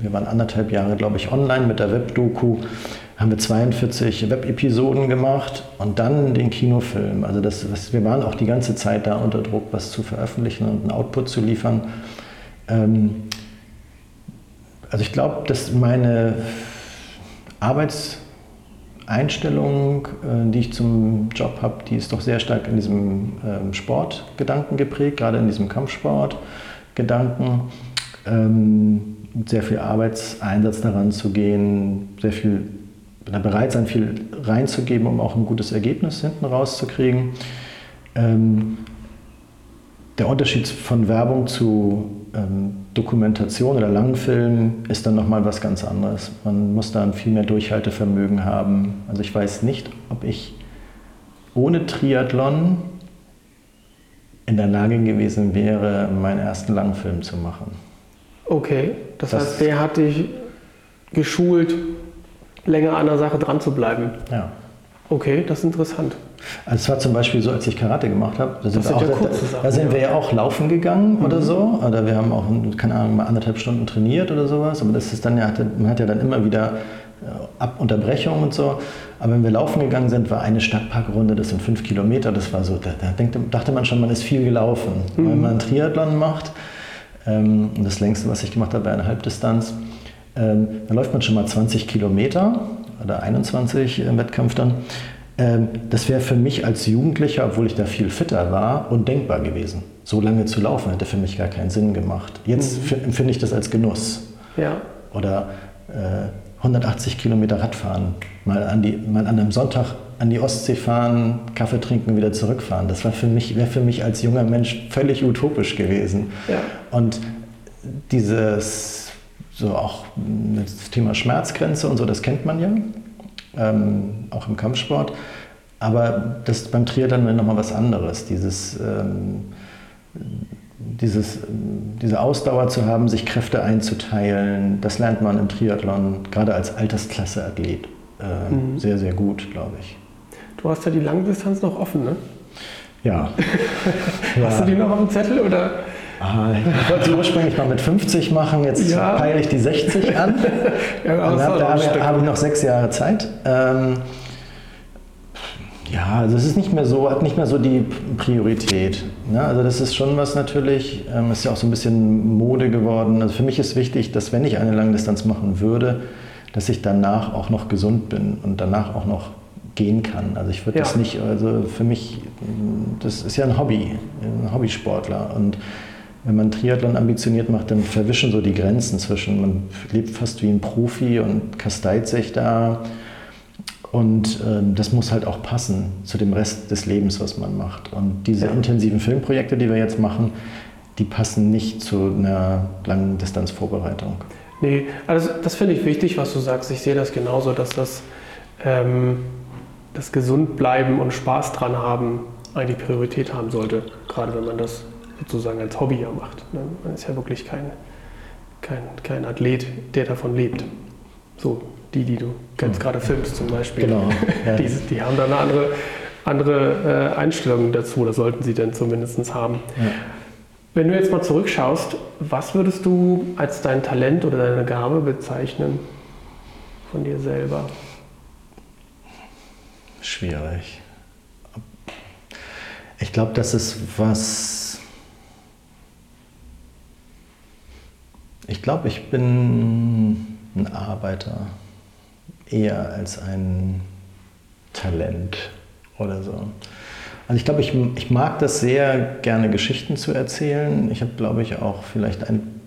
[SPEAKER 1] wir waren anderthalb Jahre, glaube ich, online mit der Webdoku, haben wir 42 Web-Episoden gemacht und dann den Kinofilm. Also das, das, wir waren auch die ganze Zeit da unter Druck, was zu veröffentlichen und einen Output zu liefern. Ähm, also ich glaube, dass meine Arbeitseinstellung, äh, die ich zum Job habe, die ist doch sehr stark in diesem ähm, Sportgedanken geprägt, gerade in diesem Kampfsportgedanken. Ähm, sehr viel Arbeitseinsatz daran zu gehen, sehr viel bereit sein, viel reinzugeben, um auch ein gutes Ergebnis hinten rauszukriegen. Ähm, der Unterschied von Werbung zu Dokumentation oder Langfilm ist dann nochmal was ganz anderes. Man muss da ein viel mehr Durchhaltevermögen haben. Also ich weiß nicht, ob ich ohne Triathlon in der Lage gewesen wäre, meinen ersten Langfilm zu machen.
[SPEAKER 2] Okay, das, das heißt, der hat dich geschult, länger an der Sache dran zu bleiben.
[SPEAKER 1] Ja.
[SPEAKER 2] Okay, das ist interessant.
[SPEAKER 1] Also es war zum Beispiel so, als ich Karate gemacht habe, da sind, wir, auch, ja da, da sind wir ja auch laufen gegangen mhm. oder so. Oder wir haben auch, keine Ahnung, mal anderthalb Stunden trainiert oder sowas. Aber das ist dann ja, man hat ja dann immer wieder äh, Ab Unterbrechungen und so. Aber wenn wir laufen gegangen sind, war eine Stadtparkrunde, das sind fünf Kilometer. Das war so, da, da dachte man schon, man ist viel gelaufen. Mhm. Wenn man einen Triathlon macht, ähm, das längste, was ich gemacht habe, war eine Halbdistanz, ähm, dann läuft man schon mal 20 Kilometer oder 21 im Wettkampf dann. Ähm, das wäre für mich als Jugendlicher, obwohl ich da viel fitter war, undenkbar gewesen. So lange zu laufen hätte für mich gar keinen Sinn gemacht. Jetzt mhm. empfinde ich das als Genuss.
[SPEAKER 2] Ja.
[SPEAKER 1] Oder äh, 180 Kilometer Radfahren, mal an, die, mal an einem Sonntag an die Ostsee fahren, Kaffee trinken, wieder zurückfahren. Das war für mich, wäre für mich als junger Mensch völlig utopisch gewesen.
[SPEAKER 2] Ja.
[SPEAKER 1] Und dieses, so auch das Thema Schmerzgrenze und so, das kennt man ja, ähm, auch im Kampfsport. Aber das ist beim Triathlon nochmal was anderes. Dieses, ähm, dieses, diese Ausdauer zu haben, sich Kräfte einzuteilen, das lernt man im Triathlon, gerade als Altersklasse-Athlet, äh, mhm. sehr, sehr gut, glaube ich.
[SPEAKER 2] Du hast ja die Langdistanz noch offen, ne?
[SPEAKER 1] Ja. [LAUGHS]
[SPEAKER 2] Hast ja. du die noch auf dem Zettel oder?
[SPEAKER 1] Ah, ich wollte sie ursprünglich mal mit 50 machen, jetzt ja. peile ich die 60 an. [LAUGHS] ja, da habe, habe ich noch sechs Jahre Zeit. Ähm, ja, also es ist nicht mehr so, hat nicht mehr so die Priorität. Ne? Also das ist schon was natürlich, ähm, ist ja auch so ein bisschen Mode geworden. Also für mich ist wichtig, dass wenn ich eine Langdistanz machen würde, dass ich danach auch noch gesund bin und danach auch noch gehen kann. Also ich würde ja. das nicht, also für mich, das ist ja ein Hobby, ein Hobbysportler. Und wenn man Triathlon ambitioniert macht, dann verwischen so die Grenzen zwischen, man lebt fast wie ein Profi und kasteit sich da. Und äh, das muss halt auch passen zu dem Rest des Lebens, was man macht. Und diese ja. intensiven Filmprojekte, die wir jetzt machen, die passen nicht zu einer langen Distanzvorbereitung.
[SPEAKER 2] Nee, also das finde ich wichtig, was du sagst. Ich sehe das genauso, dass das ähm, das Gesundbleiben und Spaß dran haben eigentlich Priorität haben sollte, gerade wenn man das sozusagen als Hobby ja macht. Ne? Man ist ja wirklich kein, kein, kein Athlet, der davon lebt. So, die, die du jetzt gerade filmst zum Beispiel.
[SPEAKER 1] Genau. [LAUGHS]
[SPEAKER 2] Ja. die, die haben da eine andere, andere äh, Einstellung dazu, oder sollten sie denn zumindest haben. Ja. Wenn du jetzt mal zurückschaust, was würdest du als dein Talent oder deine Gabe bezeichnen von dir selber?
[SPEAKER 1] Schwierig. Ich glaube, das ist was. Ich glaube, ich bin ein Arbeiter eher als ein Talent oder so. Also ich glaube, ich, ich mag das sehr gerne, Geschichten zu erzählen. Ich habe, glaube ich, auch vielleicht ein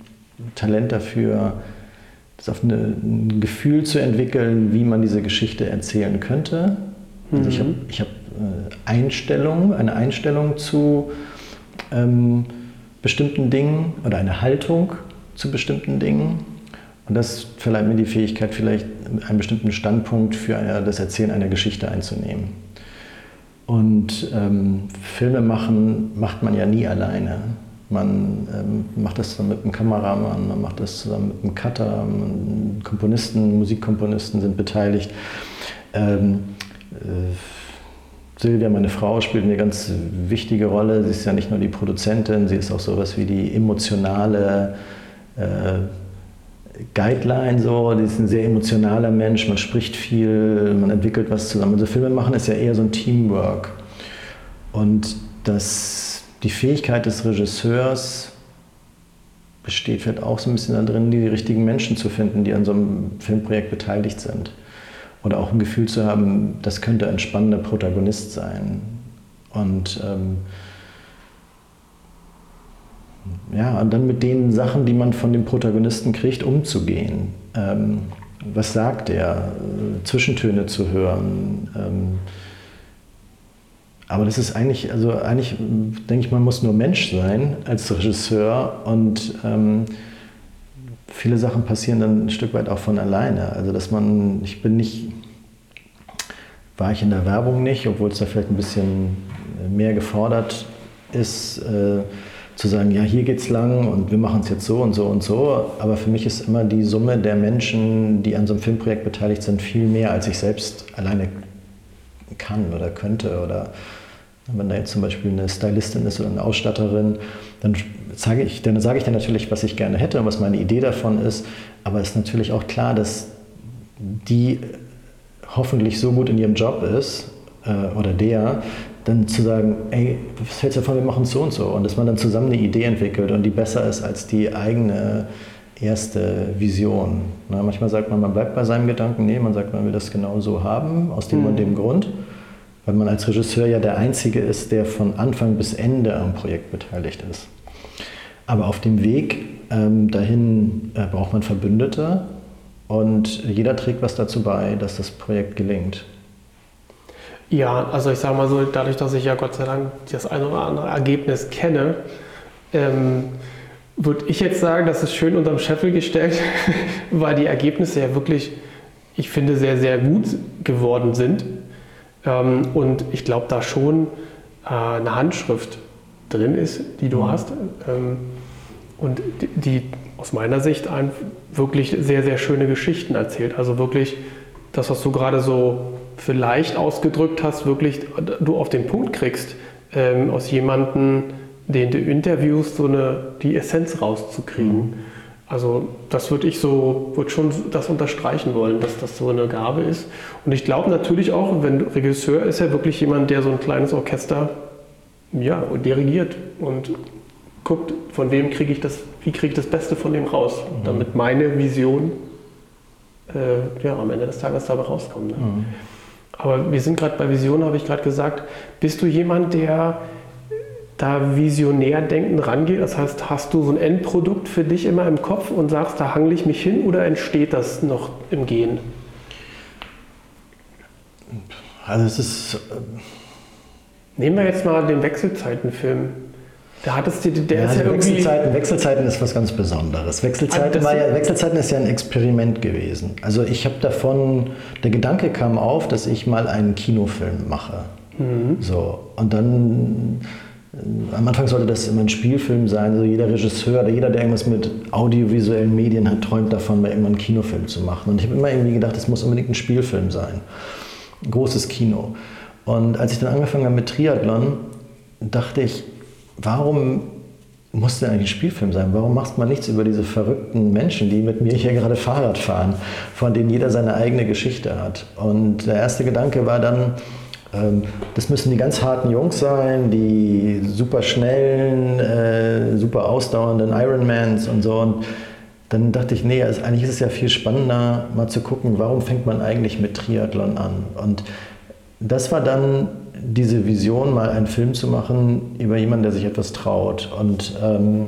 [SPEAKER 1] Talent dafür, das auf eine, ein Gefühl zu entwickeln, wie man diese Geschichte erzählen könnte. Also ich habe mhm. ich hab, äh, Einstellung, eine Einstellung zu ähm, bestimmten Dingen oder eine Haltung zu bestimmten Dingen. Und das verleiht mir die Fähigkeit, vielleicht einen bestimmten Standpunkt für das Erzählen einer Geschichte einzunehmen. Und ähm, Filme machen macht man ja nie alleine. Man ähm, macht das zusammen mit einem Kameramann, man macht das zusammen mit einem Cutter, Komponisten, Musikkomponisten sind beteiligt. Ähm, äh, Silvia, meine Frau, spielt eine ganz wichtige Rolle. Sie ist ja nicht nur die Produzentin, sie ist auch sowas wie die emotionale Guideline. So. Sie ist ein sehr emotionaler Mensch, man spricht viel, man entwickelt was zusammen. Also Filme machen ist ja eher so ein Teamwork. Und das, die Fähigkeit des Regisseurs besteht vielleicht auch so ein bisschen darin, die richtigen Menschen zu finden, die an so einem Filmprojekt beteiligt sind oder auch ein Gefühl zu haben, das könnte ein spannender Protagonist sein. Und ähm, ja, und dann mit den Sachen, die man von dem Protagonisten kriegt, umzugehen. Ähm, was sagt er? Zwischentöne zu hören. Ähm, aber das ist eigentlich, also eigentlich denke ich, man muss nur Mensch sein als Regisseur und ähm, viele Sachen passieren dann ein Stück weit auch von alleine. Also dass man, ich bin nicht, war ich in der Werbung nicht, obwohl es da vielleicht ein bisschen mehr gefordert ist, äh, zu sagen, ja, hier geht's lang und wir machen es jetzt so und so und so. Aber für mich ist immer die Summe der Menschen, die an so einem Filmprojekt beteiligt sind, viel mehr, als ich selbst alleine kann oder könnte. Oder wenn da jetzt zum Beispiel eine Stylistin ist oder eine Ausstatterin, dann sage ich, dann sage ich dann natürlich, was ich gerne hätte und was meine Idee davon ist. Aber es ist natürlich auch klar, dass die hoffentlich so gut in ihrem Job ist äh, oder der, dann zu sagen, ey, was hältst du davon, wir machen es so und so. Und dass man dann zusammen eine Idee entwickelt und die besser ist als die eigene erste Vision. Na, manchmal sagt man, man bleibt bei seinem Gedanken, nee, man sagt, man will das genau so haben, aus dem mhm. und dem Grund, weil man als Regisseur ja der Einzige ist, der von Anfang bis Ende am Projekt beteiligt ist. Aber auf dem Weg ähm, dahin äh, braucht man Verbündete und jeder trägt was dazu bei, dass das Projekt gelingt.
[SPEAKER 2] Ja, also ich sage mal so, dadurch, dass ich ja Gott sei Dank das eine oder andere Ergebnis kenne, ähm, würde ich jetzt sagen, das ist schön unterm Scheffel gestellt, [LAUGHS] weil die Ergebnisse ja wirklich, ich finde, sehr, sehr gut geworden sind. Ähm, und ich glaube, da schon äh, eine Handschrift drin ist, die du mhm. hast. Ähm, und die, die aus meiner Sicht ein, wirklich sehr, sehr schöne Geschichten erzählt. Also wirklich das, was du gerade so vielleicht ausgedrückt hast, wirklich du auf den Punkt kriegst, ähm, aus jemandem, den du interviewst, so eine, die Essenz rauszukriegen. Mhm. Also das würde ich so, würde schon das unterstreichen wollen, dass das so eine Gabe ist. Und ich glaube natürlich auch, wenn Regisseur ist ja wirklich jemand, der so ein kleines Orchester ja, dirigiert und guckt, von wem kriege ich das, wie kriege ich das Beste von dem raus, mhm. damit meine Vision äh, ja, am Ende des Tages dabei rauskommt. Ne? Mhm. Aber wir sind gerade bei Vision, habe ich gerade gesagt. Bist du jemand, der da visionär denken rangeht? Das heißt, hast du so ein Endprodukt für dich immer im Kopf und sagst, da hangle ich mich hin oder entsteht das noch im Gehen?
[SPEAKER 1] Also es ist. Äh,
[SPEAKER 2] Nehmen wir jetzt mal den Wechselzeitenfilm. Da hattest du, der
[SPEAKER 1] ja, ist also ja Wechselzeiten, Wechselzeiten ist was ganz Besonderes. Wechselzeiten, also ja, Wechselzeiten ist ja ein Experiment gewesen. Also ich habe davon, der Gedanke kam auf, dass ich mal einen Kinofilm mache. Mhm. So, und dann, äh, am Anfang sollte das immer ein Spielfilm sein. Also jeder Regisseur oder jeder, der irgendwas mit audiovisuellen Medien hat, träumt davon, mal irgendwann einen Kinofilm zu machen. Und ich habe immer irgendwie gedacht, es muss unbedingt ein Spielfilm sein. Ein großes Kino. Und als ich dann angefangen habe mit Triathlon, dachte ich, warum muss denn eigentlich ein Spielfilm sein? Warum macht man nichts über diese verrückten Menschen, die mit mir hier gerade Fahrrad fahren, von denen jeder seine eigene Geschichte hat? Und der erste Gedanke war dann, ähm, das müssen die ganz harten Jungs sein, die super schnellen, äh, super ausdauernden Ironmans und so. Und dann dachte ich, nee, also eigentlich ist es ja viel spannender, mal zu gucken, warum fängt man eigentlich mit Triathlon an? Und das war dann diese Vision, mal einen Film zu machen über jemanden, der sich etwas traut. Und ähm,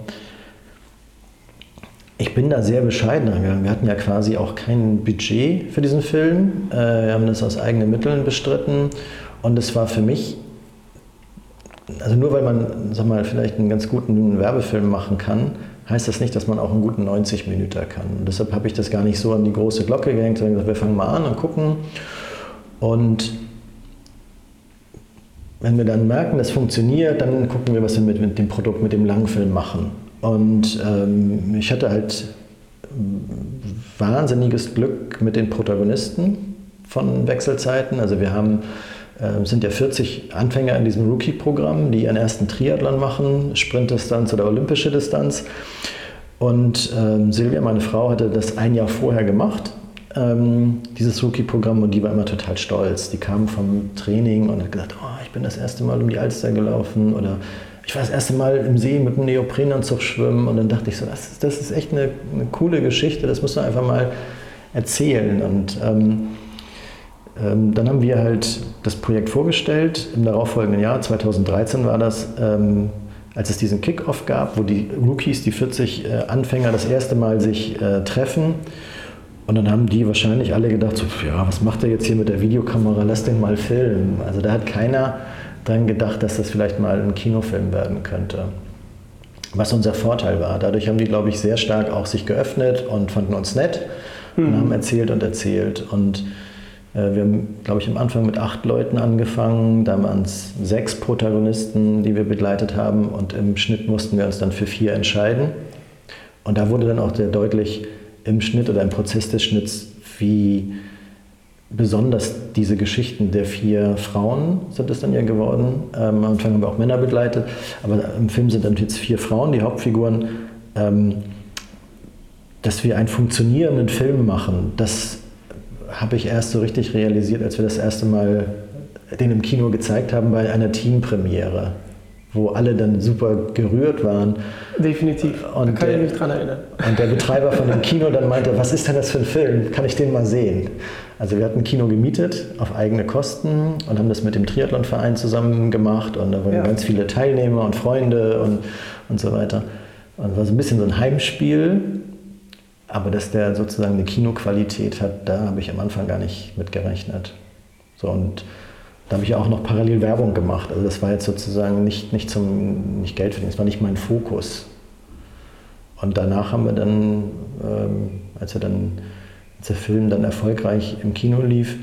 [SPEAKER 1] ich bin da sehr bescheiden angegangen. Wir hatten ja quasi auch kein Budget für diesen Film. Äh, wir haben das aus eigenen Mitteln bestritten. Und es war für mich, also nur weil man, sag mal, vielleicht einen ganz guten Werbefilm machen kann, heißt das nicht, dass man auch einen guten 90 Minuten kann. Und deshalb habe ich das gar nicht so an die große Glocke gehängt, sondern gesagt, wir fangen mal an und gucken. Und wenn wir dann merken, das funktioniert, dann gucken wir, was wir mit, mit dem Produkt, mit dem Langfilm machen. Und ähm, ich hatte halt wahnsinniges Glück mit den Protagonisten von Wechselzeiten. Also wir haben, äh, sind ja 40 Anfänger in diesem Rookie-Programm, die ihren ersten Triathlon machen, Sprintdistanz oder olympische Distanz. Und ähm, Silvia, meine Frau, hatte das ein Jahr vorher gemacht ähm, dieses Rookie-Programm und die war immer total stolz. Die kam vom Training und hat gesagt, oh, ich bin das erste Mal um die Alster gelaufen oder ich war das erste Mal im See mit einem Neoprenanzug schwimmen und dann dachte ich so, das ist, das ist echt eine, eine coole Geschichte, das musst du einfach mal erzählen. Und ähm, ähm, dann haben wir halt das Projekt vorgestellt. Im darauffolgenden Jahr, 2013 war das, ähm, als es diesen Kickoff gab, wo die Rookies, die 40 äh, Anfänger das erste Mal sich äh, treffen und dann haben die wahrscheinlich alle gedacht, so, ja, was macht er jetzt hier mit der Videokamera, lass den mal filmen. Also da hat keiner dran gedacht, dass das vielleicht mal ein Kinofilm werden könnte. Was unser Vorteil war. Dadurch haben die, glaube ich, sehr stark auch sich geöffnet und fanden uns nett und mhm. haben erzählt und erzählt. Und äh, wir haben, glaube ich, am Anfang mit acht Leuten angefangen. Da waren es sechs Protagonisten, die wir begleitet haben. Und im Schnitt mussten wir uns dann für vier entscheiden. Und da wurde dann auch sehr deutlich, im Schnitt oder im Prozess des Schnitts, wie besonders diese Geschichten der vier Frauen sind es dann ja geworden. Ähm, am Anfang haben wir auch Männer begleitet, aber im Film sind dann jetzt vier Frauen, die Hauptfiguren. Ähm, dass wir einen funktionierenden Film machen, das habe ich erst so richtig realisiert, als wir das erste Mal den im Kino gezeigt haben bei einer Teampremiere. Wo alle dann super gerührt waren.
[SPEAKER 2] Definitiv. Und da kann der, ich mich dran erinnern.
[SPEAKER 1] Und der Betreiber von dem Kino dann meinte, was ist denn das für ein Film? Kann ich den mal sehen? Also wir hatten ein Kino gemietet auf eigene Kosten und haben das mit dem Triathlonverein zusammen gemacht und da waren ja. ganz viele Teilnehmer und Freunde und, und so weiter. Und es war so ein bisschen so ein Heimspiel, aber dass der sozusagen eine Kinoqualität hat, da habe ich am Anfang gar nicht mit gerechnet. So und da habe ich auch noch parallel Werbung gemacht. Also das war jetzt sozusagen nicht, nicht zum nicht Geld verdienen, das war nicht mein Fokus. Und danach haben wir dann, ähm, als wir dann als der Film dann erfolgreich im Kino lief,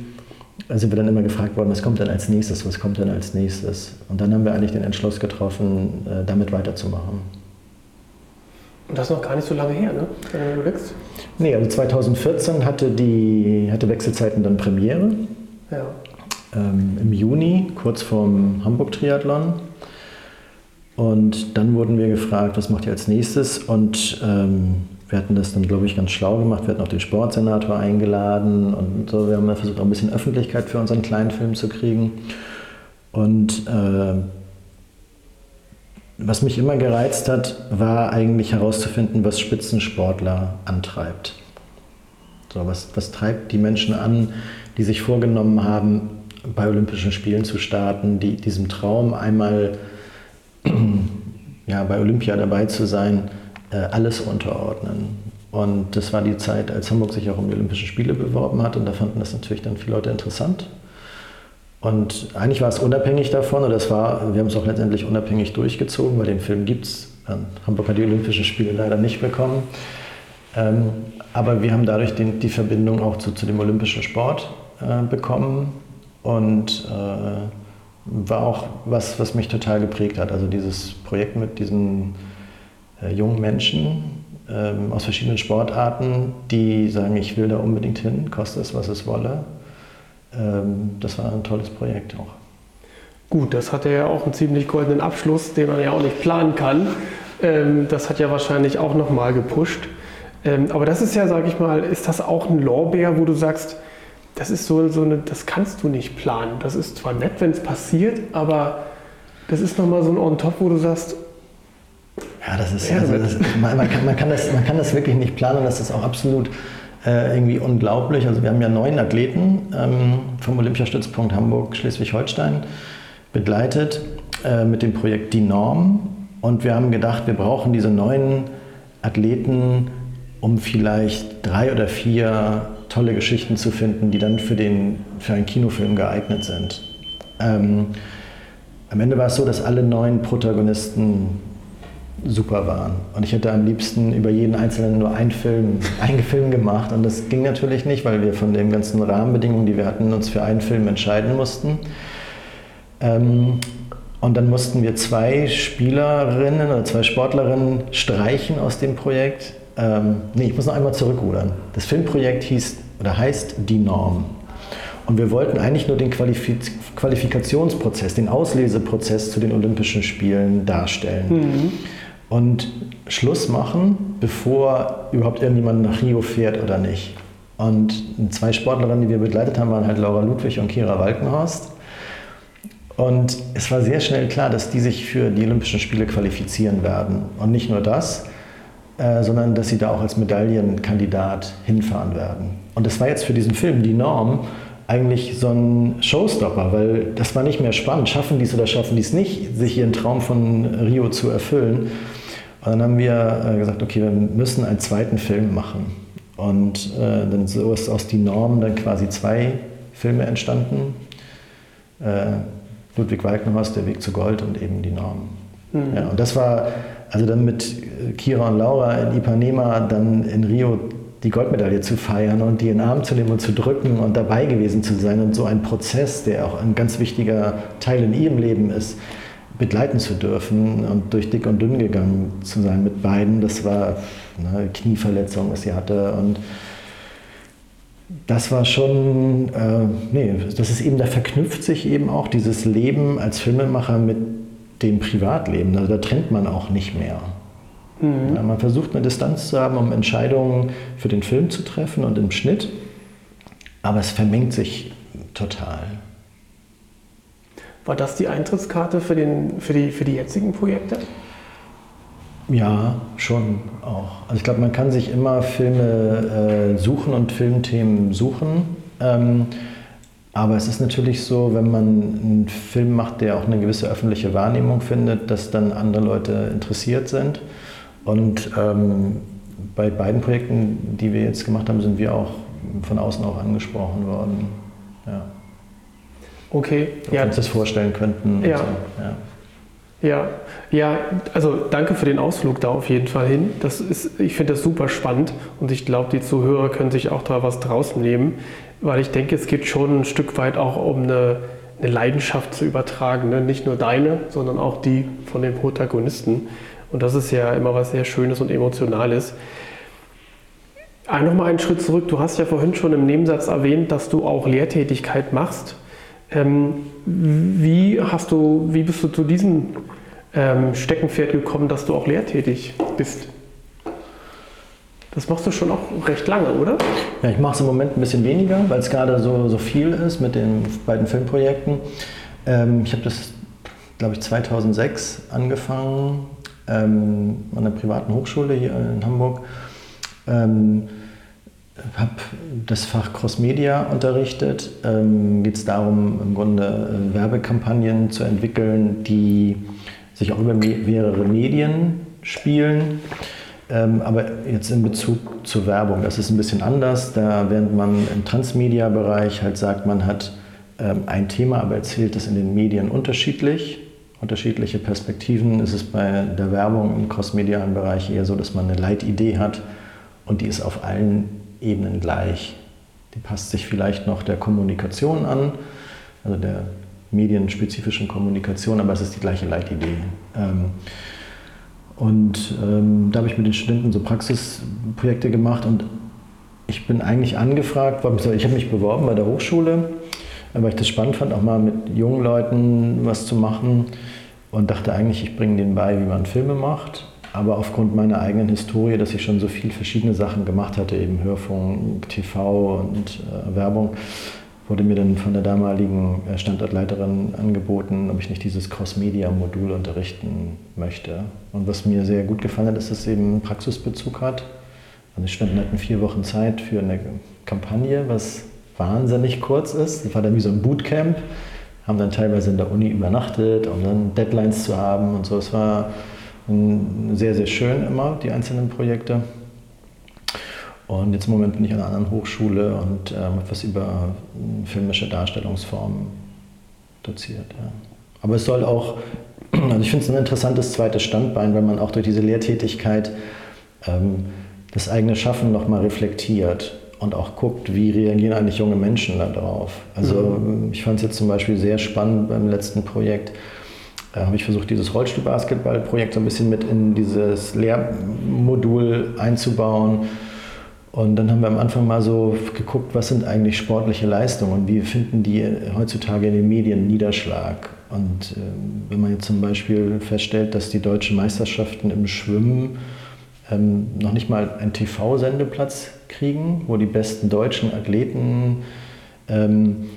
[SPEAKER 1] sind wir dann immer gefragt worden, was kommt denn als nächstes, was kommt denn als nächstes? Und dann haben wir eigentlich den Entschluss getroffen, äh, damit weiterzumachen.
[SPEAKER 2] Und das ist noch gar nicht so lange her, ne? wenn du überlegst?
[SPEAKER 1] Nee, also 2014 hatte, die, hatte Wechselzeiten dann Premiere. Ja. Ähm, Im Juni, kurz vorm Hamburg-Triathlon. Und dann wurden wir gefragt, was macht ihr als nächstes? Und ähm, wir hatten das dann, glaube ich, ganz schlau gemacht. Wir hatten auch den Sportsenator eingeladen und so. Wir haben versucht, auch ein bisschen Öffentlichkeit für unseren kleinen Film zu kriegen. Und äh, was mich immer gereizt hat, war eigentlich herauszufinden, was Spitzensportler antreibt. So, was, was treibt die Menschen an, die sich vorgenommen haben, bei Olympischen Spielen zu starten, die diesem Traum einmal [CLEARS THROAT] ja, bei Olympia dabei zu sein, äh, alles unterordnen. Und das war die Zeit, als Hamburg sich auch um die Olympischen Spiele beworben hat. Und da fanden das natürlich dann viele Leute interessant. Und eigentlich war es unabhängig davon, oder es war, wir haben es auch letztendlich unabhängig durchgezogen, weil den Film gibt es. Ähm, Hamburg hat die Olympischen Spiele leider nicht bekommen. Ähm, aber wir haben dadurch den, die Verbindung auch zu, zu dem olympischen Sport äh, bekommen. Und äh, war auch was, was mich total geprägt hat. Also dieses Projekt mit diesen äh, jungen Menschen ähm, aus verschiedenen Sportarten, die sagen, ich will da unbedingt hin, koste es, was es wolle. Ähm, das war ein tolles Projekt auch.
[SPEAKER 2] Gut, das hatte ja auch einen ziemlich goldenen Abschluss, den man ja auch nicht planen kann. Ähm, das hat ja wahrscheinlich auch nochmal gepusht. Ähm, aber das ist ja, sag ich mal, ist das auch ein Lorbeer, wo du sagst, das ist so, so eine, das kannst du nicht planen. Das ist zwar nett, wenn es passiert, aber das ist nochmal so ein On-Top, wo du sagst,
[SPEAKER 1] ja, das ist, also das, man, man, kann, man, kann das, man kann das wirklich nicht planen. Das ist auch absolut äh, irgendwie unglaublich. Also wir haben ja neun Athleten ähm, vom Olympiastützpunkt Hamburg Schleswig-Holstein begleitet äh, mit dem Projekt Die Norm. Und wir haben gedacht, wir brauchen diese neun Athleten, um vielleicht drei oder vier tolle Geschichten zu finden, die dann für, den, für einen Kinofilm geeignet sind. Ähm, am Ende war es so, dass alle neun Protagonisten super waren. Und ich hätte am liebsten über jeden einzelnen nur einen Film, [LAUGHS] einen Film gemacht. Und das ging natürlich nicht, weil wir von den ganzen Rahmenbedingungen, die wir hatten, uns für einen Film entscheiden mussten. Ähm, und dann mussten wir zwei Spielerinnen oder zwei Sportlerinnen streichen aus dem Projekt. Ähm, nee, ich muss noch einmal zurückrudern. Das Filmprojekt hieß oder heißt Die Norm. Und wir wollten eigentlich nur den Qualifiz Qualifikationsprozess, den Ausleseprozess zu den Olympischen Spielen darstellen. Mhm und Schluss machen, bevor überhaupt irgendjemand nach Rio fährt oder nicht. Und zwei Sportlerinnen, die wir begleitet haben, waren halt Laura Ludwig und Kira Walkenhorst. Und es war sehr schnell klar, dass die sich für die Olympischen Spiele qualifizieren werden. Und nicht nur das, äh, sondern dass sie da auch als Medaillenkandidat hinfahren werden. Und das war jetzt für diesen Film die Norm, eigentlich so ein Showstopper, weil das war nicht mehr spannend. Schaffen die es oder schaffen die es nicht, sich ihren Traum von Rio zu erfüllen? Und dann haben wir äh, gesagt, okay, wir müssen einen zweiten Film machen. Und äh, dann so ist aus die Norm dann quasi zwei Filme entstanden. Äh, Ludwig Walkenhorst, Der Weg zu Gold und eben die Norm. Mhm. Ja, und das war, also dann mit Kira und Laura in Ipanema, dann in Rio die Goldmedaille zu feiern und die in den Arm zu nehmen und zu drücken und dabei gewesen zu sein und so einen Prozess, der auch ein ganz wichtiger Teil in ihrem Leben ist, begleiten zu dürfen und durch dick und dünn gegangen zu sein mit beiden. Das war eine Knieverletzung, was sie hatte und das war schon, äh, nee, das ist eben, da verknüpft sich eben auch dieses Leben als Filmemacher mit dem Privatleben. Also da trennt man auch nicht mehr. Mhm. Ja, man versucht eine Distanz zu haben, um Entscheidungen für den Film zu treffen und im Schnitt, aber es vermengt sich total.
[SPEAKER 2] War das die Eintrittskarte für, den, für, die, für die jetzigen Projekte?
[SPEAKER 1] Ja, schon auch. Also ich glaube, man kann sich immer Filme äh, suchen und Filmthemen suchen. Ähm, aber es ist natürlich so, wenn man einen Film macht, der auch eine gewisse öffentliche Wahrnehmung findet, dass dann andere Leute interessiert sind. Und ähm, bei beiden Projekten, die wir jetzt gemacht haben, sind wir auch von außen auch angesprochen worden. Ja.
[SPEAKER 2] Okay.
[SPEAKER 1] Ob ja. wir uns das vorstellen könnten.
[SPEAKER 2] Ja. So. ja. Ja, ja, also danke für den Ausflug da auf jeden Fall hin. Das ist, ich finde das super spannend und ich glaube, die Zuhörer können sich auch da was draus nehmen, weil ich denke, es geht schon ein Stück weit auch um eine, eine Leidenschaft zu übertragen. Ne? Nicht nur deine, sondern auch die von den Protagonisten. Und das ist ja immer was sehr Schönes und Emotionales. Ah, Nochmal einen Schritt zurück. Du hast ja vorhin schon im Nebensatz erwähnt, dass du auch Lehrtätigkeit machst. Ähm, wie, hast du, wie bist du zu diesem ähm, Steckenpferd gekommen, dass du auch lehrtätig bist? Das machst du schon auch recht lange, oder?
[SPEAKER 1] Ja, ich mache es im Moment ein bisschen weniger, weil es gerade so, so viel ist mit den beiden Filmprojekten. Ähm, ich habe das, glaube ich, 2006 angefangen ähm, an der privaten Hochschule hier in Hamburg. Ähm, habe das Fach Cross Media unterrichtet. Ähm, Geht es darum, im Grunde äh, Werbekampagnen zu entwickeln, die sich auch über me mehrere Medien spielen. Ähm, aber jetzt in Bezug zur Werbung, das ist ein bisschen anders. Da während man im Transmedia-Bereich halt sagt, man hat ähm, ein Thema, aber erzählt es in den Medien unterschiedlich. Unterschiedliche Perspektiven ist es bei der Werbung im crossmedialen Bereich eher so, dass man eine Leitidee hat und die ist auf allen Ebenen gleich. Die passt sich vielleicht noch der Kommunikation an, also der medienspezifischen Kommunikation, aber es ist die gleiche Leitidee. Ähm, und ähm, da habe ich mit den Studenten so Praxisprojekte gemacht und ich bin eigentlich angefragt ich habe mich beworben bei der Hochschule, weil ich das spannend fand, auch mal mit jungen Leuten was zu machen und dachte eigentlich, ich bringe denen bei, wie man Filme macht. Aber aufgrund meiner eigenen Historie, dass ich schon so viele verschiedene Sachen gemacht hatte, eben Hörfunk, TV und äh, Werbung, wurde mir dann von der damaligen äh, Standortleiterin angeboten, ob ich nicht dieses Cross-Media-Modul unterrichten möchte. Und was mir sehr gut gefallen hat, ist, dass es eben einen Praxisbezug hat. Also die Studenten hatten vier Wochen Zeit für eine Kampagne, was wahnsinnig kurz ist. Das war dann wie so ein Bootcamp, haben dann teilweise in der Uni übernachtet, um dann Deadlines zu haben und so. Es war sehr, sehr schön immer, die einzelnen Projekte. Und jetzt im Moment bin ich an einer anderen Hochschule und ähm, etwas über filmische Darstellungsformen doziert. Ja. Aber es soll auch, [CLEARS THROAT] also ich finde es ein interessantes zweites Standbein, wenn man auch durch diese Lehrtätigkeit ähm, das eigene Schaffen nochmal reflektiert und auch guckt, wie reagieren eigentlich junge Menschen darauf. Also mhm. ich fand es jetzt zum Beispiel sehr spannend beim letzten Projekt, da habe ich versucht, dieses Rollstuhlbasketballprojekt so ein bisschen mit in dieses Lehrmodul einzubauen. Und dann haben wir am Anfang mal so geguckt, was sind eigentlich sportliche Leistungen und wie finden die heutzutage in den Medien Niederschlag. Und äh, wenn man jetzt zum Beispiel feststellt, dass die deutschen Meisterschaften im Schwimmen ähm, noch nicht mal einen TV-Sendeplatz kriegen, wo die besten deutschen Athleten ähm,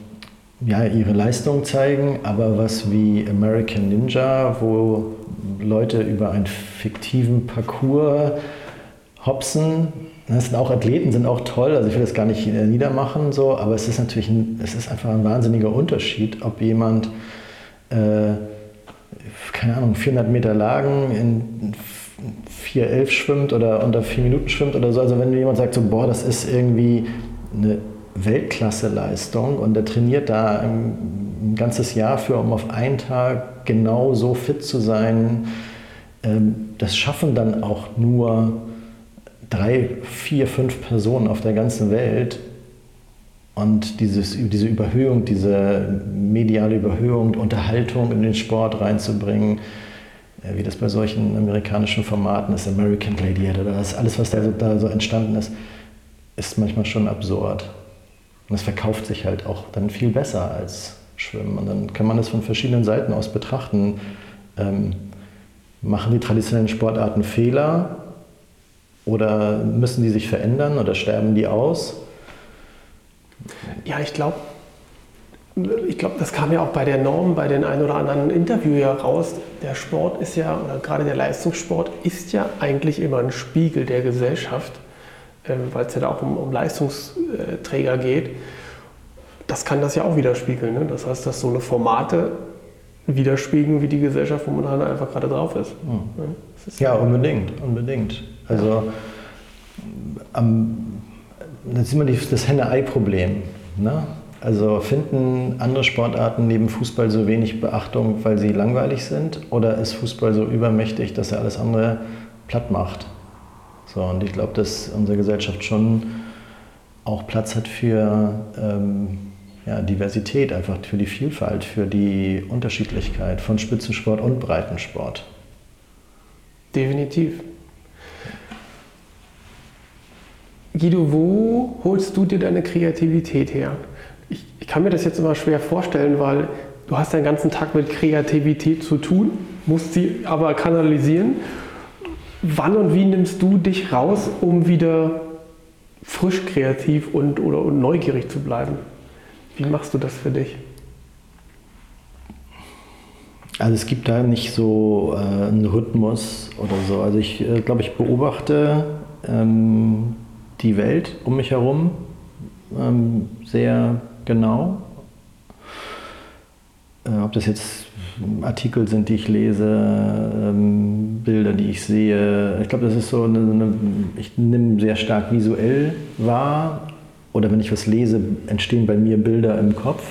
[SPEAKER 1] ja, ihre Leistung zeigen, aber was wie American Ninja, wo Leute über einen fiktiven Parcours hopsen, das sind auch Athleten, sind auch toll, also ich will das gar nicht niedermachen, so, aber es ist natürlich ein, es ist einfach ein wahnsinniger Unterschied, ob jemand, äh, keine Ahnung, 400 Meter Lagen in 4,11 schwimmt oder unter 4 Minuten schwimmt oder so. Also wenn jemand sagt so, boah, das ist irgendwie eine Weltklasse-Leistung und der trainiert da ein, ganzes Jahr für, um auf einen Tag genau so fit zu sein. Ähm, das schaffen dann auch nur drei, vier, fünf Personen auf der ganzen Welt. Und dieses, diese Überhöhung, diese mediale Überhöhung, Unterhaltung in den Sport reinzubringen, äh, wie das bei solchen amerikanischen Formaten ist, American Gladiator, das alles, was da so, da so entstanden ist, ist manchmal schon absurd. Und es verkauft sich halt auch dann viel besser als Schwimmen. Und dann kann man das von verschiedenen Seiten aus betrachten. Ähm, machen die traditionellen Sportarten Fehler oder müssen die sich verändern oder sterben die aus?
[SPEAKER 2] Ja, ich glaube, ich glaube, das kam ja auch bei der Norm, bei den ein oder anderen Interview ja raus. Der Sport ist ja, oder gerade der Leistungssport ist ja eigentlich immer ein Spiegel der Gesellschaft, äh, weil es ja da auch um, um, Leistungsträger geht. Das kann das ja auch widerspiegeln. Ne? Das heißt, dass so eine Formate widerspiegeln, wie die Gesellschaft momentan einfach gerade drauf ist.
[SPEAKER 1] Mhm. ist ja, unbedingt, unbedingt. Also am, das ist immer das Henne-Ei-Problem. Ne? Also finden andere Sportarten neben Fußball so wenig Beachtung, weil sie langweilig sind? Oder ist Fußball so übermächtig, dass er alles andere platt macht? So, und ich glaube, dass unsere Gesellschaft schon auch Platz hat für ähm, ja, Diversität, einfach für die Vielfalt, für die Unterschiedlichkeit von Spitzensport und Breitensport.
[SPEAKER 2] Definitiv. Guido, wo holst du dir deine Kreativität her? Ich, ich, kann mir das jetzt immer schwer vorstellen, weil du hast den ganzen Tag mit Kreativität zu tun, musst sie aber kanalisieren. Wann und wie nimmst du dich raus, um wieder frisch kreativ und, oder, und neugierig zu bleiben? Wie machst du das für dich?
[SPEAKER 1] Also es gibt da nicht so äh, einen Rhythmus oder so. Also ich äh, glaube, ich beobachte ähm, die Welt um mich herum ähm, sehr genau. Äh, ob das jetzt Artikel sind, die ich lese, ähm, Bilder, die ich sehe. Ich glaube, das ist so eine, eine ich nehme sehr stark visuell wahr. Oder wenn ich was lese, entstehen bei mir Bilder im Kopf.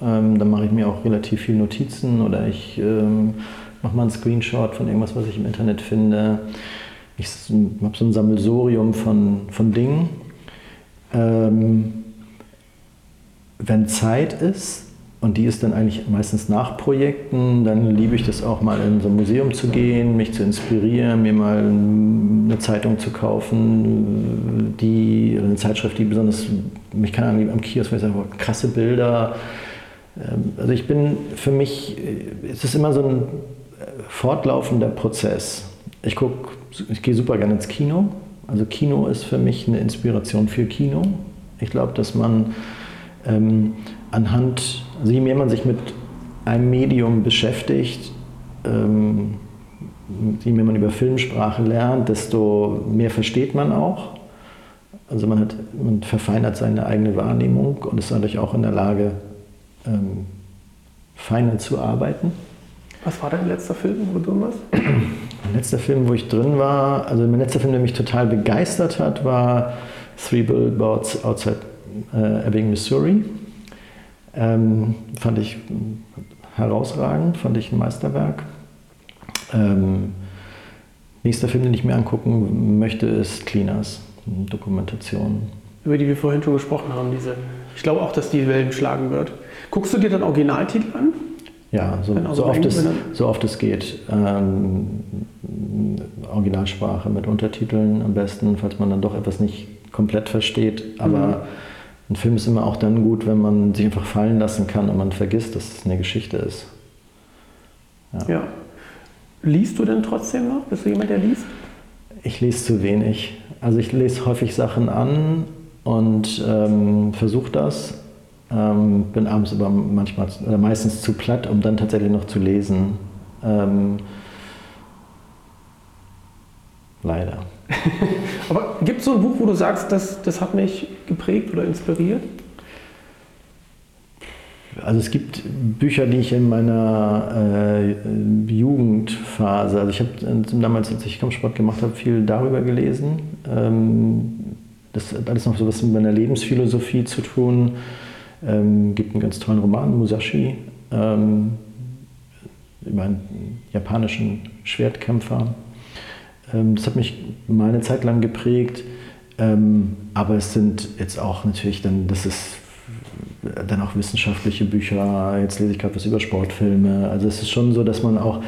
[SPEAKER 1] Ähm, dann mache ich mir auch relativ viel Notizen oder ich ähm, mache mal einen Screenshot von irgendwas, was ich im Internet finde. Ich habe so ein Sammelsurium von, von Dingen. Ähm, wenn Zeit ist, und die ist dann eigentlich meistens nach Projekten, dann liebe ich das auch mal in so ein Museum zu gehen, mich zu inspirieren, mir mal eine Zeitung zu kaufen, die, eine Zeitschrift, die besonders, mich kann am Kiosk, weil ich sage, krasse Bilder. Ähm, also ich bin, für mich, es ist immer so ein fortlaufender Prozess. Ich gucke, ich gehe super gerne ins Kino. Also Kino ist für mich eine Inspiration für Kino. Ich glaube, dass man ähm, anhand, also je mehr man sich mit einem Medium beschäftigt, ähm, je mehr man über Filmsprache lernt, desto mehr versteht man auch. Also man, hat, man verfeinert seine eigene Wahrnehmung und ist dadurch auch in der Lage, ähm, feiner zu arbeiten.
[SPEAKER 2] Was war dein letzter Film, wo du warst? [CLEARS THROAT]
[SPEAKER 1] Mein letzter Film, wo ich drin war, also mein letzter Film, der mich total begeistert hat, war Three Billboards Outside äh, Ebbing, Missouri. Ähm, fand ich herausragend, fand ich ein Meisterwerk. Ähm, nächster Film, den ich mir angucken möchte, ist Cleaners, Dokumentation.
[SPEAKER 2] Über die wir vorhin schon gesprochen haben, diese. Ich glaube auch, dass die Wellen schlagen wird. Guckst du dir dann Originaltitel an?
[SPEAKER 1] Ja, so, so, oft, es, so oft es geht. Ähm, Originalsprache mit Untertiteln am besten, falls man dann doch etwas nicht komplett versteht. Aber mhm. ein Film ist immer auch dann gut, wenn man sich einfach fallen lassen kann und man vergisst, dass es eine Geschichte ist.
[SPEAKER 2] Ja. ja. Liest du denn trotzdem noch? Bist du jemand, der liest?
[SPEAKER 1] Ich lese zu wenig. Also ich lese häufig Sachen an und ähm, versuche das. Ähm, bin abends aber manchmal oder meistens zu platt, um dann tatsächlich noch zu lesen. Ähm, leider. [LAUGHS]
[SPEAKER 2] Aber gibt es so ein Buch, wo du sagst, das, das hat mich geprägt oder inspiriert?
[SPEAKER 1] Also es gibt Bücher, die ich in meiner äh, Jugendphase, also ich habe damals, als ich Kampfsport gemacht habe, viel darüber gelesen. Ähm, das hat alles noch so was mit meiner Lebensphilosophie zu tun. Ähm, gibt einen ganz tollen Roman, Musashi, ähm, über einen japanischen Schwertkämpfer. Ähm, das hat mich mal eine Zeit lang geprägt. Ähm, aber es sind jetzt auch natürlich dann, das ist dann auch wissenschaftliche Bücher. Jetzt lese ich gerade was über Sportfilme. Also es ist schon so, dass man auch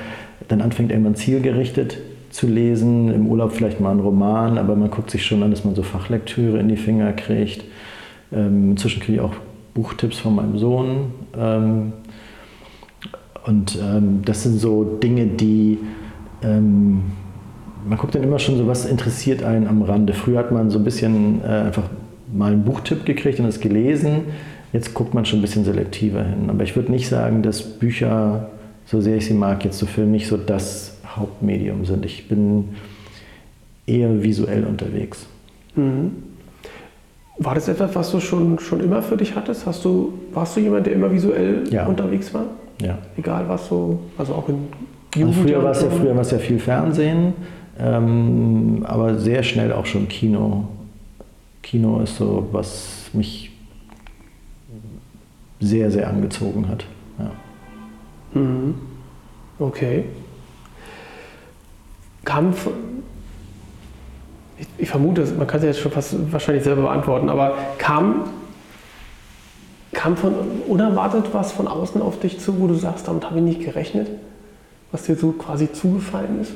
[SPEAKER 1] dann anfängt, irgendwann zielgerichtet zu lesen. Im Urlaub vielleicht mal einen Roman, aber man guckt sich schon an, dass man so Fachlektüre in die Finger kriegt. Ähm, inzwischen kriege ich auch Buchtipps von meinem Sohn. Ähm, und ähm, das sind so Dinge, die ähm, man guckt dann immer schon so, was interessiert einen am Rande. Früher hat man so ein bisschen äh, einfach mal einen Buchtipp gekriegt und es gelesen. jetzt guckt man schon ein bisschen selektiver hin. Aber ich würde nicht sagen, dass Bücher, so sehr ich sie mag, jetzt so Film nicht so das Hauptmedium sind. Ich bin eher visuell unterwegs. Mhm.
[SPEAKER 2] War das etwas, was du schon, schon immer für dich hattest? Hast du, warst du jemand, der immer visuell ja. unterwegs war?
[SPEAKER 1] Ja.
[SPEAKER 2] Egal was so, also auch in
[SPEAKER 1] Jugend also früher war es ja früher war es ja viel Fernsehen, ähm, aber sehr schnell auch schon Kino. Kino ist so, was mich sehr, sehr angezogen hat. Ja.
[SPEAKER 2] Mhm. Okay. Kam von, ich, ich, vermute, man kann es jetzt schon fast wahrscheinlich selber beantworten, aber kam, kam von unerwartet was von außen auf dich zu, wo du sagst, damit habe ich nicht gerechnet, was dir so quasi zugefallen ist?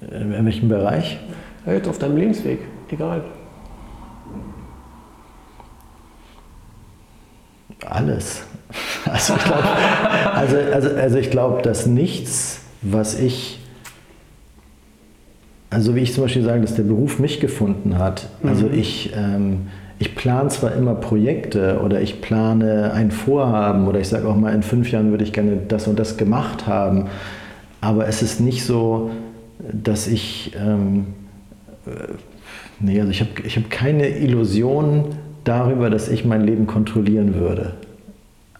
[SPEAKER 1] In welchem Bereich?
[SPEAKER 2] Ja, jetzt auf deinem Lebensweg, egal.
[SPEAKER 1] Alles. [LAUGHS] Also ich glaube, also, also, also ich glaub, dass nichts, was ich also wie ich zum Beispiel sage, dass der Beruf mich gefunden hat. Also mhm. ich, ähm, ich plane zwar immer Projekte oder ich plane ein Vorhaben oder ich sage auch mal, in fünf Jahren würde ich gerne das und das gemacht haben, aber es ist nicht so, dass ich, ähm, äh, nee, also ich habe ich hab keine Illusion darüber, dass ich mein Leben kontrollieren würde.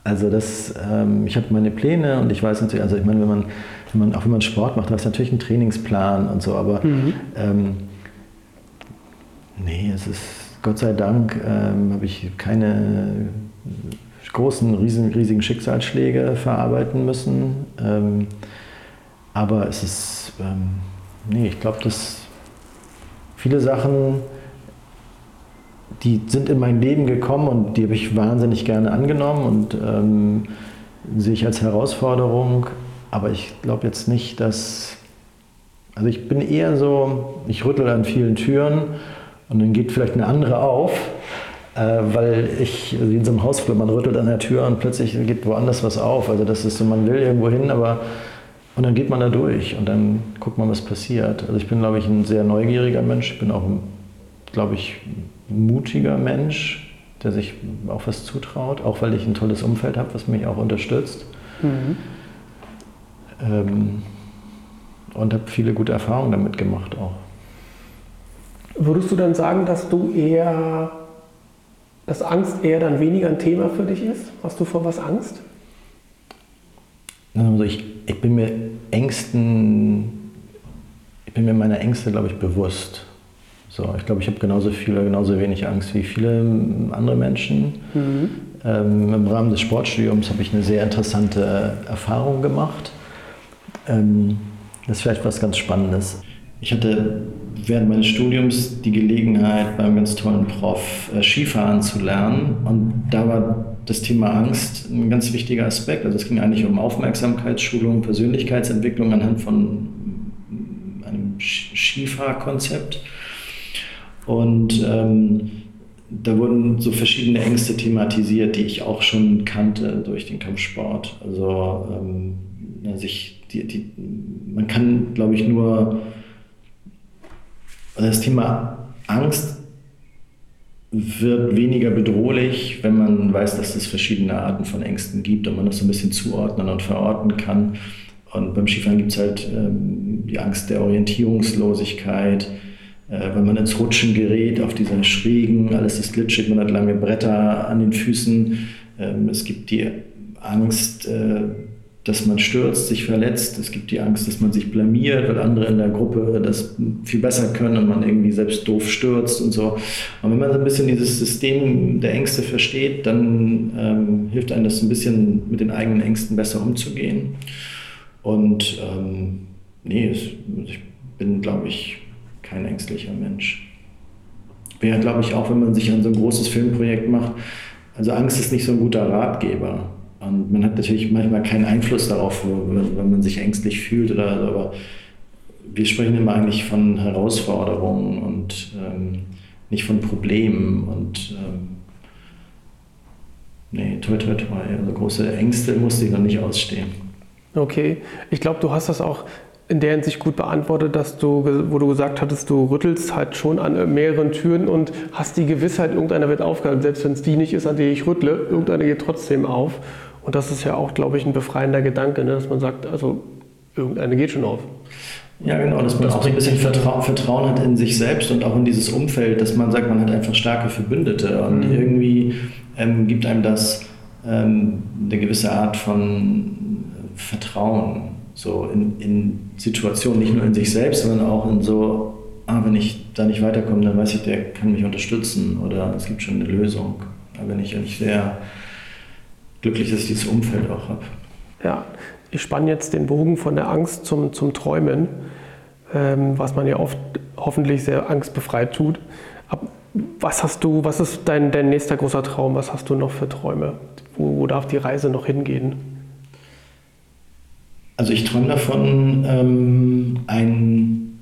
[SPEAKER 1] Also das, ähm, ich habe meine Pläne und ich weiß natürlich, also ich meine, wenn man wenn man, auch wenn man Sport macht, da ist natürlich ein Trainingsplan und so, aber mhm. ähm, nee, es ist Gott sei Dank ähm, habe ich keine großen, riesen, riesigen Schicksalsschläge verarbeiten müssen. Ähm, aber es ist, ähm, nee, ich glaube, dass viele Sachen, die sind in mein Leben gekommen und die habe ich wahnsinnig gerne angenommen und ähm, sehe ich als Herausforderung. Aber ich glaube jetzt nicht, dass. Also ich bin eher so, ich rüttel an vielen Türen und dann geht vielleicht eine andere auf, äh, weil ich, wie in so einem Hausflur, man rüttelt an der Tür und plötzlich geht woanders was auf. Also das ist so, man will irgendwo hin, aber und dann geht man da durch und dann guckt man, was passiert. Also ich bin, glaube ich, ein sehr neugieriger Mensch. Ich bin auch, glaube ich, mutiger Mensch, der sich auch was zutraut, auch weil ich ein tolles Umfeld habe, was mich auch unterstützt. Mhm. Ähm, und habe viele gute Erfahrungen damit gemacht auch.
[SPEAKER 2] Würdest du dann sagen, dass du eher, dass Angst eher dann weniger ein Thema für dich ist? Hast du vor was Angst?
[SPEAKER 1] Also ich, ich bin mir Ängsten, ich bin mir meiner Ängste, glaube ich, bewusst. So, ich glaube, ich habe genauso viel oder genauso wenig Angst wie viele andere Menschen. Mhm. Ähm, Im Rahmen des Sportstudiums habe ich eine sehr interessante Erfahrung gemacht. Ähm, das ist vielleicht was ganz Spannendes. Ich hatte während meines Studiums die Gelegenheit, beim ganz tollen Prof äh, Skifahren zu lernen. Und da war das Thema Angst ein ganz wichtiger Aspekt. Also es ging eigentlich um Aufmerksamkeitsschulung, Persönlichkeitsentwicklung anhand von einem Skifahrkonzept. Und ähm, da wurden so verschiedene Ängste thematisiert, die ich auch schon kannte durch den Kampfsport. Also ähm, sich die, die, man kann, glaube ich, nur das Thema Angst wird weniger bedrohlich, wenn man weiß, dass es verschiedene Arten von Ängsten gibt und man das so ein bisschen zuordnen und verorten kann. Und beim Skifahren gibt es halt ähm, die Angst der Orientierungslosigkeit, äh, wenn man ins Rutschen gerät auf dieser schrägen, alles ist glitschig, man hat lange Bretter an den Füßen. Ähm, es gibt die Angst, äh, dass man stürzt, sich verletzt. Es gibt die Angst, dass man sich blamiert, weil andere in der Gruppe das viel besser können und man irgendwie selbst doof stürzt und so. Und wenn man so ein bisschen dieses System der Ängste versteht, dann ähm, hilft einem das ein bisschen mit den eigenen Ängsten besser umzugehen. Und ähm, nee, ich bin, glaube ich, kein ängstlicher Mensch. Wäre, glaube ich, auch, wenn man sich an so ein großes Filmprojekt macht, also Angst ist nicht so ein guter Ratgeber. Und man hat natürlich manchmal keinen Einfluss darauf, wenn man sich ängstlich fühlt oder aber wir sprechen immer eigentlich von Herausforderungen und ähm, nicht von Problemen und ähm, nee, toi toi toi, also große Ängste musste ich noch nicht ausstehen.
[SPEAKER 2] Okay, ich glaube, du hast das auch in der Hinsicht gut beantwortet, dass du, wo du gesagt hattest, du rüttelst halt schon an mehreren Türen und hast die Gewissheit, irgendeiner wird aufgehalten, selbst wenn es die nicht ist, an die ich rüttle, irgendeiner geht trotzdem auf. Und das ist ja auch, glaube ich, ein befreiender Gedanke, ne? dass man sagt, also irgendeine geht schon auf.
[SPEAKER 1] Ja, genau, dass man auch ein bisschen Vertrauen, Vertrauen hat in sich selbst und auch in dieses Umfeld, dass man sagt, man hat einfach starke Verbündete und mhm. irgendwie ähm, gibt einem das ähm, eine gewisse Art von Vertrauen so in, in Situationen, nicht nur in sich selbst, sondern auch in so, ah, wenn ich da nicht weiterkomme, dann weiß ich, der kann mich unterstützen oder es gibt schon eine Lösung. Da bin ich eigentlich sehr glücklich, dass ich dieses Umfeld auch habe.
[SPEAKER 2] Ja, ich spanne jetzt den Bogen von der Angst zum, zum Träumen, ähm, was man ja oft hoffentlich sehr angstbefreit tut. Ab, was hast du, was ist dein, dein nächster großer Traum? Was hast du noch für Träume? Wo, wo darf die Reise noch hingehen?
[SPEAKER 1] Also ich träume davon, ähm, ein,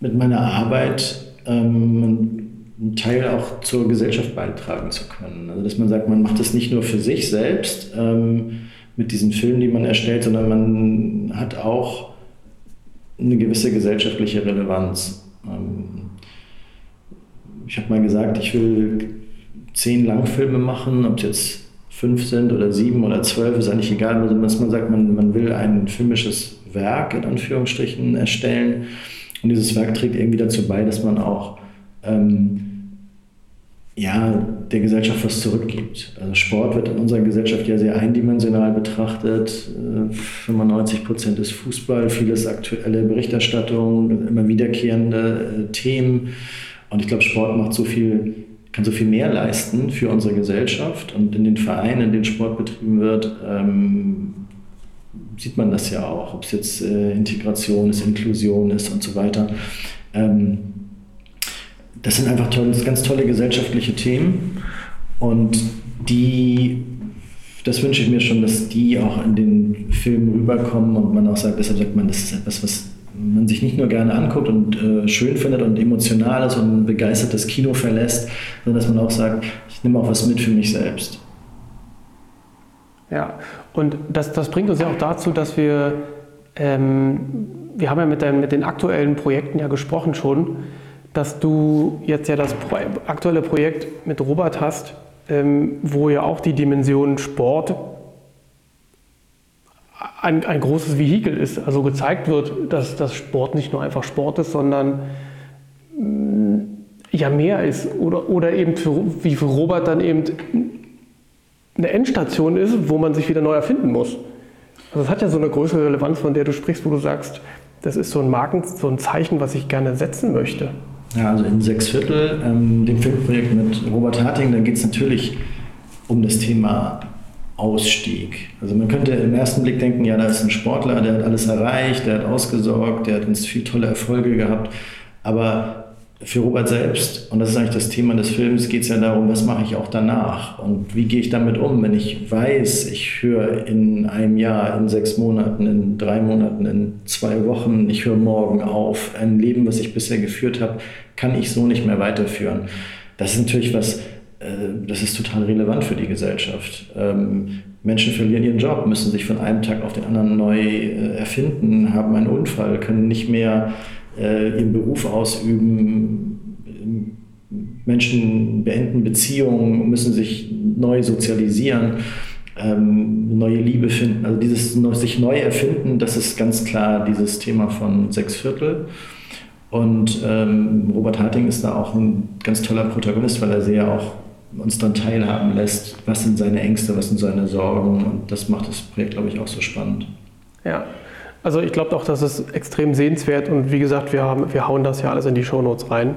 [SPEAKER 1] mit meiner Arbeit ähm, einen Teil auch zur Gesellschaft beitragen zu können. Also dass man sagt, man macht das nicht nur für sich selbst ähm, mit diesen Filmen, die man erstellt, sondern man hat auch eine gewisse gesellschaftliche Relevanz. Ähm, ich habe mal gesagt, ich will zehn Langfilme machen, ob es jetzt fünf sind oder sieben oder zwölf, ist eigentlich egal, also dass man sagt, man, man will ein filmisches Werk in Anführungsstrichen erstellen und dieses Werk trägt irgendwie dazu bei, dass man auch ähm, ja, der Gesellschaft was zurückgibt. Also Sport wird in unserer Gesellschaft ja sehr eindimensional betrachtet. 95 äh, Prozent ist Fußball, vieles aktuelle Berichterstattung, immer wiederkehrende äh, Themen. Und ich glaube, Sport macht so viel kann so viel mehr leisten für unsere Gesellschaft. Und in den Vereinen, in denen Sport betrieben wird, ähm, sieht man das ja auch, ob es jetzt äh, Integration ist, Inklusion ist und so weiter. Ähm, das sind einfach toll, ganz tolle gesellschaftliche Themen und die, das wünsche ich mir schon, dass die auch in den Filmen rüberkommen und man auch sagt, deshalb sagt man, das ist etwas, was man sich nicht nur gerne anguckt und äh, schön findet und emotional ist und begeistertes Kino verlässt, sondern dass man auch sagt, ich nehme auch was mit für mich selbst.
[SPEAKER 2] Ja, und das, das bringt uns ja auch dazu, dass wir, ähm, wir haben ja mit, den, mit den aktuellen Projekten ja gesprochen schon, dass du jetzt ja das aktuelle Projekt mit Robert hast, ähm, wo ja auch die Dimension Sport ein, ein großes Vehikel ist. Also gezeigt wird, dass das Sport nicht nur einfach Sport ist, sondern mm, ja mehr ist. Oder, oder eben für, wie für Robert dann eben eine Endstation ist, wo man sich wieder neu erfinden muss. Also es hat ja so eine größere Relevanz, von der du sprichst, wo du sagst, das ist so ein Marken, so ein Zeichen, was ich gerne setzen möchte.
[SPEAKER 1] Ja, also in sechs Viertel, ähm, dem Filmprojekt mit Robert Harting, da geht es natürlich um das Thema Ausstieg. Also man könnte im ersten Blick denken, ja, da ist ein Sportler, der hat alles erreicht, der hat ausgesorgt, der hat uns viel tolle Erfolge gehabt. Aber für Robert selbst, und das ist eigentlich das Thema des Films, geht es ja darum, was mache ich auch danach und wie gehe ich damit um, wenn ich weiß, ich höre in einem Jahr, in sechs Monaten, in drei Monaten, in zwei Wochen, ich höre morgen auf. Ein Leben, was ich bisher geführt habe, kann ich so nicht mehr weiterführen. Das ist natürlich was, äh, das ist total relevant für die Gesellschaft. Ähm, Menschen verlieren ihren Job, müssen sich von einem Tag auf den anderen neu äh, erfinden, haben einen Unfall, können nicht mehr äh, ihren Beruf ausüben. Menschen beenden Beziehungen, müssen sich neu sozialisieren, ähm, neue Liebe finden. Also dieses sich neu erfinden, das ist ganz klar dieses Thema von sechs Viertel. Und ähm, Robert Harting ist da auch ein ganz toller Protagonist, weil er sehr auch uns dann teilhaben lässt, was sind seine Ängste, was sind seine Sorgen und das macht das Projekt, glaube ich, auch so spannend.
[SPEAKER 2] Ja, also ich glaube auch, das ist extrem sehenswert und wie gesagt, wir, haben, wir hauen das ja alles in die Shownotes rein.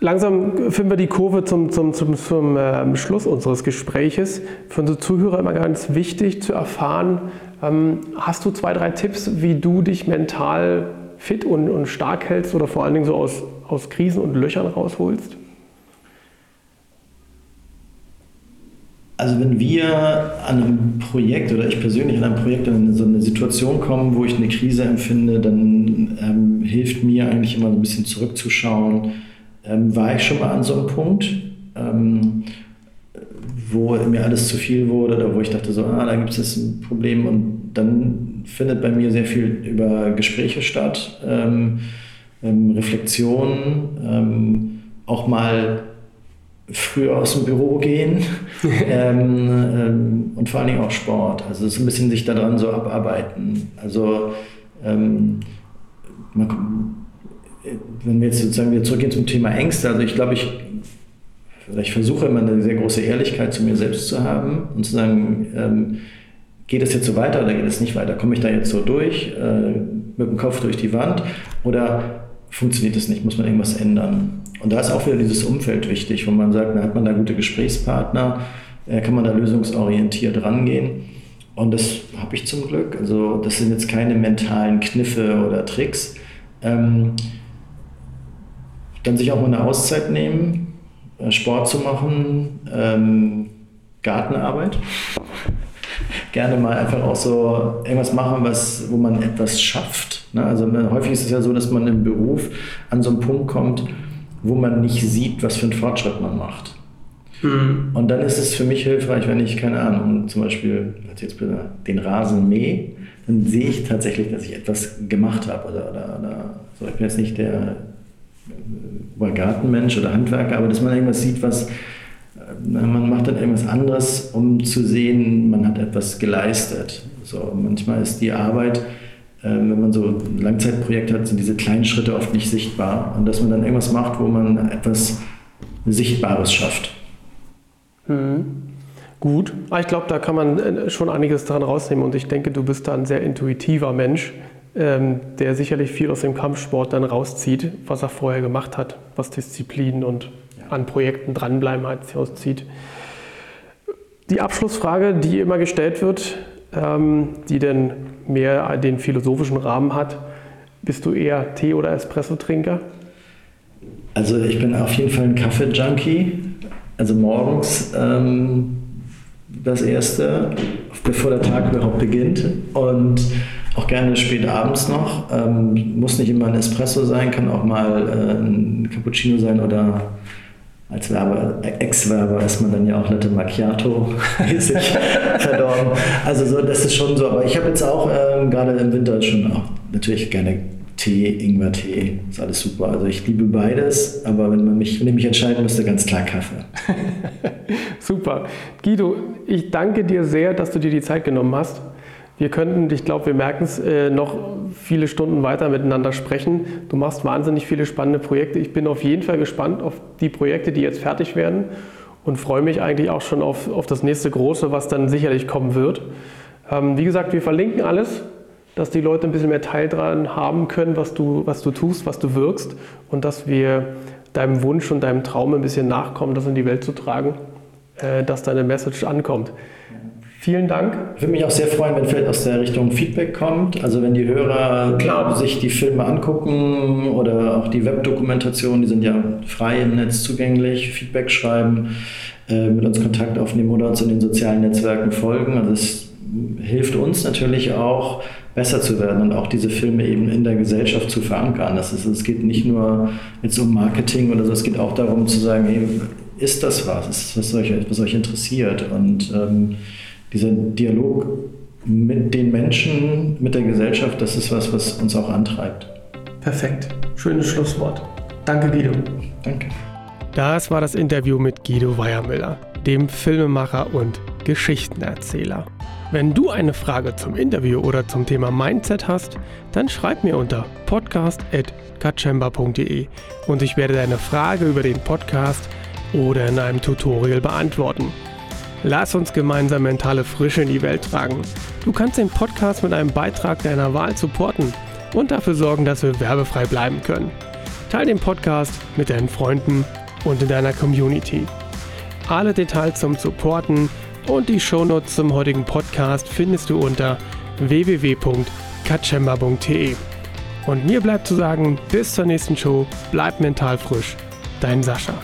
[SPEAKER 2] Langsam finden wir die Kurve zum, zum, zum, zum äh, Schluss unseres Gespräches. Für unsere Zuhörer immer ganz wichtig zu erfahren, ähm, hast du zwei, drei Tipps, wie du dich mental fit und, und stark hältst oder vor allen Dingen so aus, aus Krisen und Löchern rausholst?
[SPEAKER 1] Also wenn wir an einem Projekt oder ich persönlich an einem Projekt in so eine Situation kommen, wo ich eine Krise empfinde, dann ähm, hilft mir eigentlich immer ein bisschen zurückzuschauen. Ähm, war ich schon mal an so einem Punkt? Ähm, wo mir alles zu viel wurde oder wo ich dachte so, ah, da gibt es ein Problem und dann findet bei mir sehr viel über Gespräche statt, ähm, ähm, Reflexion, ähm, auch mal früher aus dem Büro gehen [LAUGHS] ähm, ähm, und vor allen Dingen auch Sport. Also so ein bisschen sich daran so abarbeiten. Also ähm, man, wenn wir jetzt sozusagen wieder zurückgehen zum Thema Ängste, also ich glaube, ich, ich versuche immer eine sehr große Ehrlichkeit zu mir selbst zu haben und zu sagen, ähm, geht es jetzt so weiter oder geht es nicht weiter? Komme ich da jetzt so durch, äh, mit dem Kopf durch die Wand oder funktioniert es nicht, muss man irgendwas ändern? Und da ist auch wieder dieses Umfeld wichtig, wo man sagt, na, hat man da gute Gesprächspartner, äh, kann man da lösungsorientiert rangehen. Und das habe ich zum Glück. Also das sind jetzt keine mentalen Kniffe oder Tricks. Ähm, dann sich auch mal eine Auszeit nehmen, äh, Sport zu machen, ähm, Gartenarbeit. [LAUGHS] Gerne mal einfach auch so irgendwas machen, was, wo man etwas schafft. Ne? Also äh, häufig ist es ja so, dass man im Beruf an so einen Punkt kommt, wo man nicht sieht, was für einen Fortschritt man macht. Mhm. Und dann ist es für mich hilfreich, wenn ich, keine Ahnung, zum Beispiel jetzt den Rasen mähe, dann sehe ich tatsächlich, dass ich etwas gemacht habe. Oder, oder, oder so. Ich bin jetzt nicht der äh, Gartenmensch oder Handwerker, aber dass man irgendwas sieht, was äh, man macht dann irgendwas anderes, um zu sehen, man hat etwas geleistet. So, manchmal ist die Arbeit wenn man so ein Langzeitprojekt hat, sind diese kleinen Schritte oft nicht sichtbar. Und dass man dann irgendwas macht, wo man etwas Sichtbares schafft.
[SPEAKER 2] Mhm. Gut, ah, ich glaube, da kann man äh, schon einiges dran rausnehmen und ich denke, du bist da ein sehr intuitiver Mensch, ähm, der sicherlich viel aus dem Kampfsport dann rauszieht, was er vorher gemacht hat, was Disziplin und an Projekten dranbleiben auszieht. Die Abschlussfrage, die immer gestellt wird, ähm, die denn mehr den philosophischen Rahmen hat. Bist du eher Tee- oder Espresso-Trinker?
[SPEAKER 1] Also ich bin auf jeden Fall ein Kaffee-Junkie. Also morgens ähm, das Erste, bevor der Tag überhaupt beginnt. Und auch gerne spät abends noch. Ähm, muss nicht immer ein Espresso sein, kann auch mal äh, ein Cappuccino sein oder als Werber, Ex-Werber ist man dann ja auch Latte Macchiato [LAUGHS] mäßig verdorben. Also so, das ist schon so. Aber ich habe jetzt auch ähm, gerade im Winter schon auch natürlich gerne Tee, Ingwer-Tee, ist alles super. Also ich liebe beides, aber wenn man mich, wenn ich mich entscheiden müsste, ganz klar Kaffee. [LAUGHS]
[SPEAKER 2] super. Guido, ich danke dir sehr, dass du dir die Zeit genommen hast. Wir könnten, ich glaube, wir merken es, äh, noch viele Stunden weiter miteinander sprechen. Du machst wahnsinnig viele spannende Projekte. Ich bin auf jeden Fall gespannt auf die Projekte, die jetzt fertig werden und freue mich eigentlich auch schon auf, auf das nächste große, was dann sicherlich kommen wird. Ähm, wie gesagt, wir verlinken alles, dass die Leute ein bisschen mehr Teil daran haben können, was du, was du tust, was du wirkst und dass wir deinem Wunsch und deinem Traum ein bisschen nachkommen, das in die Welt zu tragen, äh, dass deine Message ankommt. Vielen Dank.
[SPEAKER 1] Ich würde mich auch sehr freuen, wenn vielleicht aus der Richtung Feedback kommt. Also wenn die Hörer Klar. sich die Filme angucken oder auch die Webdokumentation, die sind ja frei im Netz zugänglich, Feedback schreiben, äh, mit uns Kontakt aufnehmen oder uns in den sozialen Netzwerken folgen. Also es hilft uns natürlich auch, besser zu werden und auch diese Filme eben in der Gesellschaft zu verankern. Das ist, es geht nicht nur jetzt um Marketing oder so, es geht auch darum zu sagen, hey, ist das was? Ist das, was euch, was euch interessiert? Und ähm, dieser Dialog mit den Menschen, mit der Gesellschaft, das ist was, was uns auch antreibt.
[SPEAKER 2] Perfekt. Schönes Schlusswort. Danke, Guido.
[SPEAKER 1] Danke.
[SPEAKER 2] Das war das Interview mit Guido Weiermüller, dem Filmemacher und Geschichtenerzähler. Wenn du eine Frage zum Interview oder zum Thema Mindset hast, dann schreib mir unter podcast.katschemba.de und ich werde deine Frage über den Podcast oder in einem Tutorial beantworten. Lass uns gemeinsam mentale Frische in die Welt tragen. Du kannst den Podcast mit einem Beitrag deiner Wahl supporten und dafür sorgen, dass wir werbefrei bleiben können. Teil den Podcast mit deinen Freunden und in deiner Community. Alle Details zum Supporten und die Shownotes zum heutigen Podcast findest du unter www.katschemba.de. Und mir bleibt zu sagen, bis zur nächsten Show, bleib mental frisch. Dein Sascha.